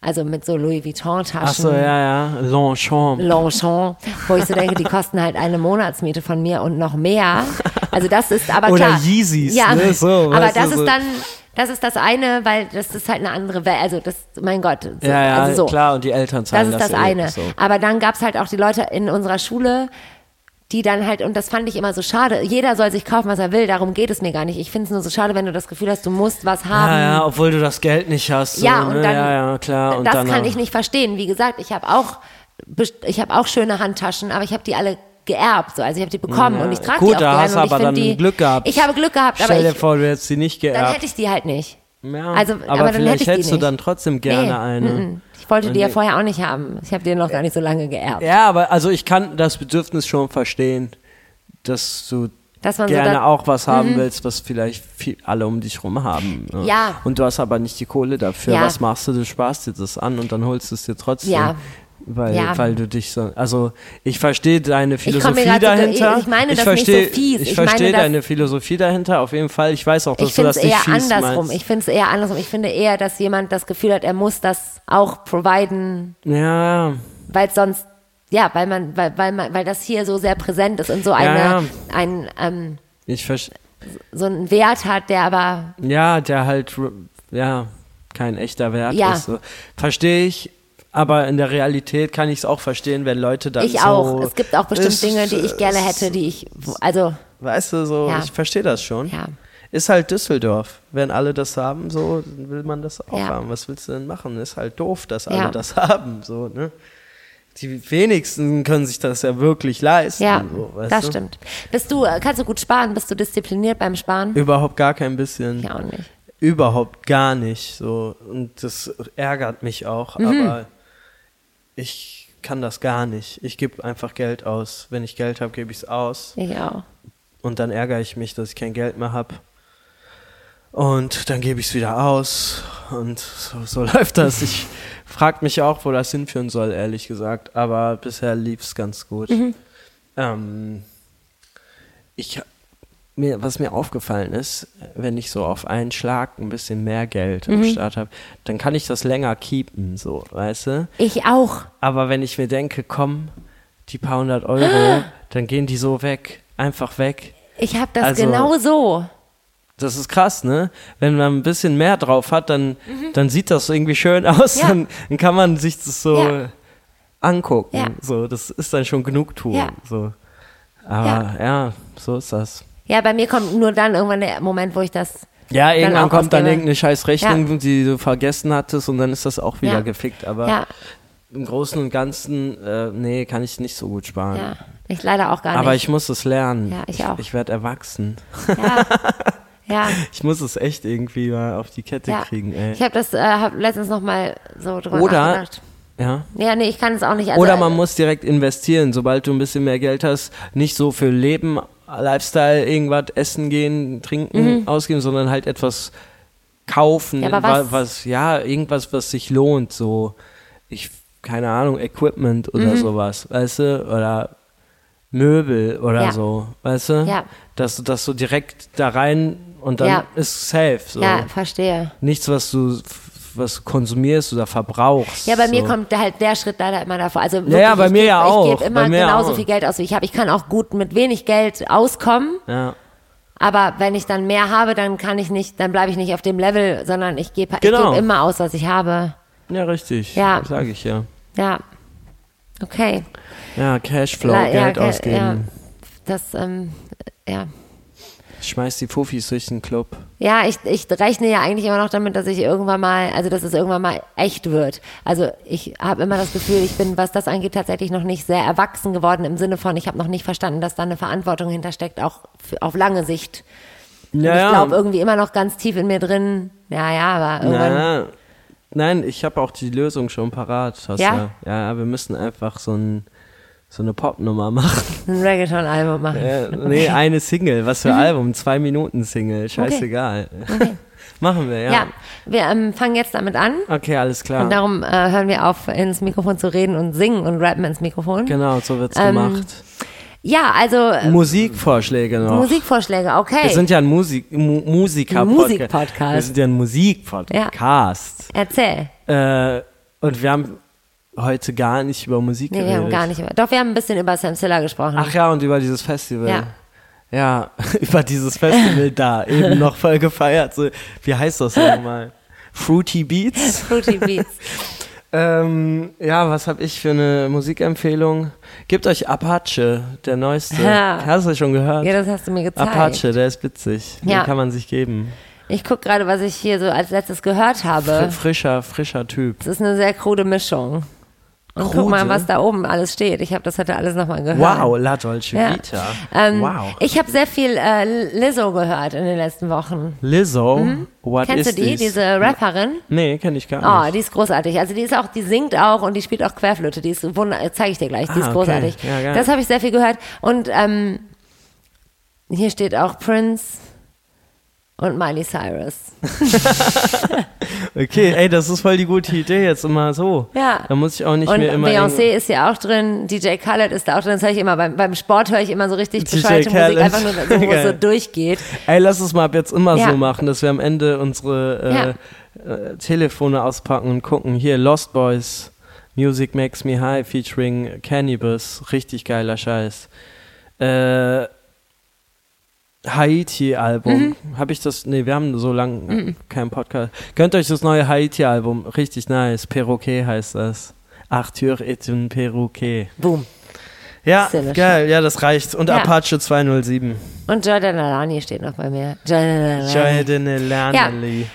Also mit so Louis Vuitton-Taschen. Ach so, ja, ja. Longchamp. Longchamp, wo ich so denke, die kosten halt eine Monatsmiete von mir und noch mehr. Also das ist aber Oder klar. Yeezys, ja, ne, so, aber das so. ist dann, das ist das eine, weil das ist halt eine andere Welt. Also das, mein Gott. So, Ja, ja, also so. klar. Und die Eltern Das zahlen ist das eh eine. So. Aber dann gab's halt auch die Leute in unserer Schule, die dann halt, und das fand ich immer so schade, jeder soll sich kaufen, was er will, darum geht es mir gar nicht. Ich finde es nur so schade, wenn du das Gefühl hast, du musst was haben. Ja, ja, obwohl du das Geld nicht hast. So, Ja, und ne? dann, ja, ja, klar. Und das dann kann ich nicht verstehen. Wie gesagt, ich habe auch, ich habe auch schöne Handtaschen, aber ich habe die alle geerbt, so. also ich habe die bekommen Ja, und ich trage gut, die auch da gerne hast du und ich aber dann die, Glück gehabt. Ich habe Glück gehabt, aber Stell dir ich, vor, du hättest sie nicht dann geerbt. hätte ich die halt nicht. Ja, also, aber, aber vielleicht hättest du dann trotzdem gerne Nee, eine. mm, mm. Ich wollte die ja vorher auch nicht haben. Ich habe die noch gar nicht so lange geerbt. Ja, aber also ich kann das Bedürfnis schon verstehen, dass du Dass man so gerne Mhm. auch was haben willst, was vielleicht viel, alle um dich rum haben. ne? Ja. Und du hast aber nicht die Kohle dafür. Ja. Was machst du? Du sparst dir das an und dann holst du es dir trotzdem. Ja. Weil, Ja. weil du dich so, also ich verstehe deine Philosophie so- dahinter. ich meine das nicht verstehe, so fies. Ich, Ich verstehe deine Philosophie dahinter auf jeden Fall. Ich weiß auch, dass Ich du finde das es nicht eher fies andersrum. meinst. Ich finde es eher andersrum. Ich finde eher, dass jemand das Gefühl hat, er muss das auch providen, ja, weil sonst, ja, weil man, weil, weil man, weil das hier so sehr präsent ist und so eine, Ja. ein, ähm, ich verstehe. so einen Wert hat, der aber, Ja, der halt, ja, kein echter Wert Ja. ist. So. Verstehe ich, aber in der Realität kann ich es auch verstehen, wenn Leute dann ich so... auch. Es gibt auch bestimmt ist- Dinge, die ich gerne hätte, die ich, also, Weißt du, so, Ja. ich verstehe das schon. ja. Ist halt Düsseldorf. Wenn alle das haben, so, will man das auch Ja. haben. Was willst du denn machen? Ist halt doof, dass alle Ja. das haben, so, ne? Die wenigsten können sich das ja wirklich leisten. Ja, so, weißt das du? stimmt. Bist du, äh, kannst du gut sparen? Bist du diszipliniert beim Sparen? Überhaupt gar kein bisschen. Ich auch nicht. Überhaupt gar nicht. So. Und das ärgert mich auch, Mhm. aber ich kann das gar nicht. Ich gebe einfach Geld aus. Wenn ich Geld habe, gebe ich es aus. Ich auch. Und dann ärgere ich mich, dass ich kein Geld mehr habe. Und dann gebe ich es wieder aus. Und so, so läuft das. Ich frage mich auch, wo das hinführen soll, ehrlich gesagt. Aber bisher lief es ganz gut. Ähm, ich, mir, was mir aufgefallen ist, wenn ich so auf einen Schlag ein bisschen mehr Geld am Start habe, dann kann ich das länger keepen, so, weißt du? Ich auch. Aber wenn ich mir denke, komm, die paar hundert Euro, dann gehen die so weg, einfach weg. Ich habe das Also- genau so. Das ist krass, ne? Wenn man ein bisschen mehr drauf hat, dann, dann sieht das irgendwie schön aus. Mhm. Ja. Dann, dann kann man sich das so Ja. angucken. Ja. So, das ist dann schon Genugtuung. Ja. So. Aber ja. so ist das. Ja, bei mir kommt nur dann irgendwann der Moment, wo ich das. Ja, irgendwann auch kommt dann irgendeine scheiß Rechnung, Ja. die du vergessen hattest und dann ist das auch wieder Ja. gefickt. Aber Ja, im Großen und Ganzen, äh, nee, kann ich nicht so gut sparen. ja. Ich leider auch gar Aber nicht. ich muss es lernen. Ja, ich auch. Ich, werde erwachsen. ja. ja. Ich muss es echt irgendwie mal auf die Kette ja. kriegen, ey. Ich habe das, äh, hab letztens noch mal so drüber Oder- nachgedacht. ja. Ja, nee, ich kann es auch nicht. Also, Oder man muss direkt investieren, sobald du ein bisschen mehr Geld hast, nicht so für Leben, Lifestyle, irgendwas essen gehen, trinken, ausgeben, sondern halt etwas kaufen, Mhm. Ja, was- was, ja, irgendwas, was sich lohnt, so, ich, keine Ahnung, Equipment oder sowas, weißt du, oder Möbel oder Mhm. Ja. so, weißt du, Ja. dass du das so direkt da rein und dann Ja. ist safe, so. Ja, verstehe. Nichts, was du, was konsumierst oder verbrauchst. Ja, bei mir so. kommt halt der Schritt leider immer davor. Also Ja, ja, bei ich mir geb- ja auch. Ich gebe immer mir genauso auch. viel Geld aus, wie ich habe. Ich kann auch gut mit wenig Geld auskommen. Ja. Aber wenn ich dann mehr habe, dann kann ich nicht, dann bleibe ich nicht auf dem Level, sondern ich gebe Genau. gebe immer aus, was ich habe. Ja, richtig. Ja. Sage ich ja. Ja. Okay. Ja, Cashflow, La- ja, Geld ge- ausgeben. ja. Das, ähm, ja. Schmeiß die Fufis durch den Club. Ja, ich, ich rechne ja eigentlich immer noch damit, dass ich irgendwann mal, also dass es irgendwann mal echt wird. Also ich habe immer das Gefühl, ich bin, was das angeht, tatsächlich noch nicht sehr erwachsen geworden im Sinne von, ich habe noch nicht verstanden, dass da eine Verantwortung hintersteckt, auch für, auf lange Sicht. Ja, ich ja. glaube irgendwie immer noch ganz tief in mir drin, ja, ja, aber irgendwann. Na, nein, ich habe auch die Lösung schon parat. Hast Ja? ja? ja, wir müssen einfach so, ein, so eine Popnummer machen. ein Reggaeton-Album machen. Ja, nee, eine Single. Was für Mhm. Album? Zwei Minuten Single. Scheißegal. machen wir, ja. Ja, wir ähm, fangen jetzt damit an. Okay, alles klar. Und darum äh, hören wir auf, ins Mikrofon zu reden und singen und rappen ins Mikrofon. Genau, so wird's Ähm, gemacht. Ja, also äh, Musikvorschläge noch. Musikvorschläge, okay. Wir sind ja ein Musik Mu Musiker Ein Musikpodcast. Wir sind ja ein Musikpodcast. Erzähl. Äh, und wir haben heute gar nicht über Musik Nee, wir geredet. haben gar nicht über. Doch, wir haben ein bisschen über Sam Silla gesprochen. Ach ja, und über dieses Festival. Ja. Ja, über dieses Festival da eben noch voll gefeiert. So, wie heißt das nochmal? Fruity Beats? Fruity Beats. ähm, ja, was habe ich für eine Musikempfehlung? Gebt euch Apache, der neueste. Ja. Hast du schon gehört? Ja, das hast du mir gezeigt. Apache, der ist witzig. Ja. Den kann man sich geben. Ich gucke gerade, was ich hier so als letztes gehört habe. frischer, frischer Typ. Es ist eine sehr krude Mischung. Und guck mal, was da oben alles steht. Ich habe das heute alles nochmal gehört. Wow, La Dolce Ja. Vita. Ähm, wow. Ich habe sehr viel äh, Lizzo gehört in den letzten Wochen. Lizzo, what Mhm. Kennst is du die, this? diese Rapperin? Nee, kenne ich gar Oh, nicht. die ist großartig. Also die ist auch, die singt auch und die spielt auch Querflöte. Die ist wunder, zeige ich dir gleich. Die Ah, ist okay. großartig. Ja, das habe ich sehr viel gehört. Und ähm, hier steht auch Prince und Miley Cyrus. Okay, ey, das ist voll die gute Idee, jetzt immer so. Ja. Da muss ich auch nicht und mehr immer. Beyoncé ist ja auch drin, DJ Khaled ist da auch drin. Das höre ich immer beim, beim Sport höre ich immer so richtig bescheuerte Musik, einfach nur so, wo es so durchgeht. Ey, lass es mal ab jetzt immer Ja. so machen, dass wir am Ende unsere äh, äh, Telefone auspacken und gucken. Hier, Lost Boys, Music Makes Me High featuring Cannabis. Richtig geiler Scheiß. Äh, Haiti-Album. Mhm. Habe ich das? Nee, wir haben so lange keinen Podcast. Gönnt euch das neue Haiti-Album. Richtig nice. Perroquet heißt das. Arthur et un Perroquet. Boom. Ja, geil. Ja, das reicht. Und Ja. Apache 207. Und Jordan Alani steht noch bei mir. Jordan Alani. Jordan Lernelli.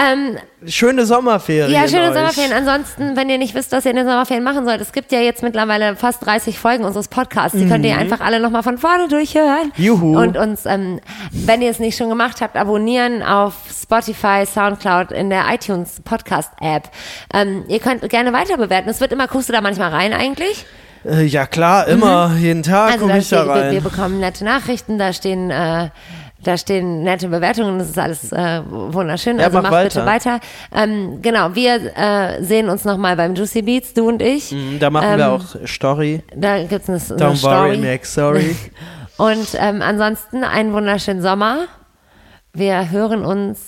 Ähm, Schöne Sommerferien. Ja, schöne euch. Sommerferien. Ansonsten, wenn ihr nicht wisst, was ihr in den Sommerferien machen sollt, es gibt ja jetzt mittlerweile fast 30 Folgen unseres Podcasts. Die könnt ihr einfach alle nochmal von vorne durchhören. Mhm. Juhu. Und uns, ähm, wenn ihr es nicht schon gemacht habt, abonnieren auf Spotify, Soundcloud, in der iTunes Podcast App. Ähm, ihr könnt gerne weiter bewerten. Es wird immer, guckst du da manchmal rein eigentlich? Äh, ja, klar, immer. Jeden Tag Also komme ich da steht, wir, wir rein. bekommen nette Nachrichten, da stehen, äh, da stehen nette Bewertungen, das ist alles äh, wunderschön. Ja, also mach macht bitte weiter. weiter. Ähm, genau, wir äh, sehen uns nochmal beim Juicy Beats, du und ich. Mhm, Da machen wir Ähm, auch Story. Da gibt's eine, eine Don't worry, Story. Mac, sorry. Und ähm, ansonsten einen wunderschönen Sommer. Wir hören uns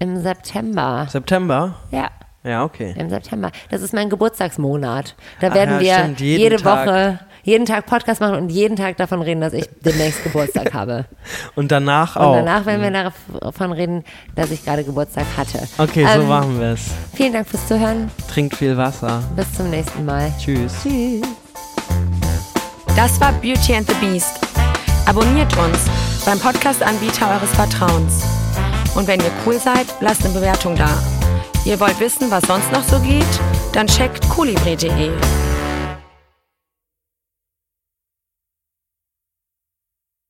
im September. September? Ja. Ja, okay. Im September. Das ist mein Geburtstagsmonat. Da Ach werden ja, wir stimmt, jede Tag. Woche, jeden Tag Podcast machen und jeden Tag davon reden, dass ich demnächst Geburtstag habe. Und danach Und auch. danach werden wir davon reden, dass ich gerade Geburtstag hatte. Okay, so Ähm, machen wir es. Vielen Dank fürs Zuhören. Trinkt viel Wasser. Bis zum nächsten Mal. Tschüss. Tschüss. Das war Beauty and the Beast. Abonniert uns beim Podcast-Anbieter eures Vertrauens. Und wenn ihr cool seid, lasst eine Bewertung da. Ihr wollt wissen, was sonst noch so geht? Dann checkt kolibri.de.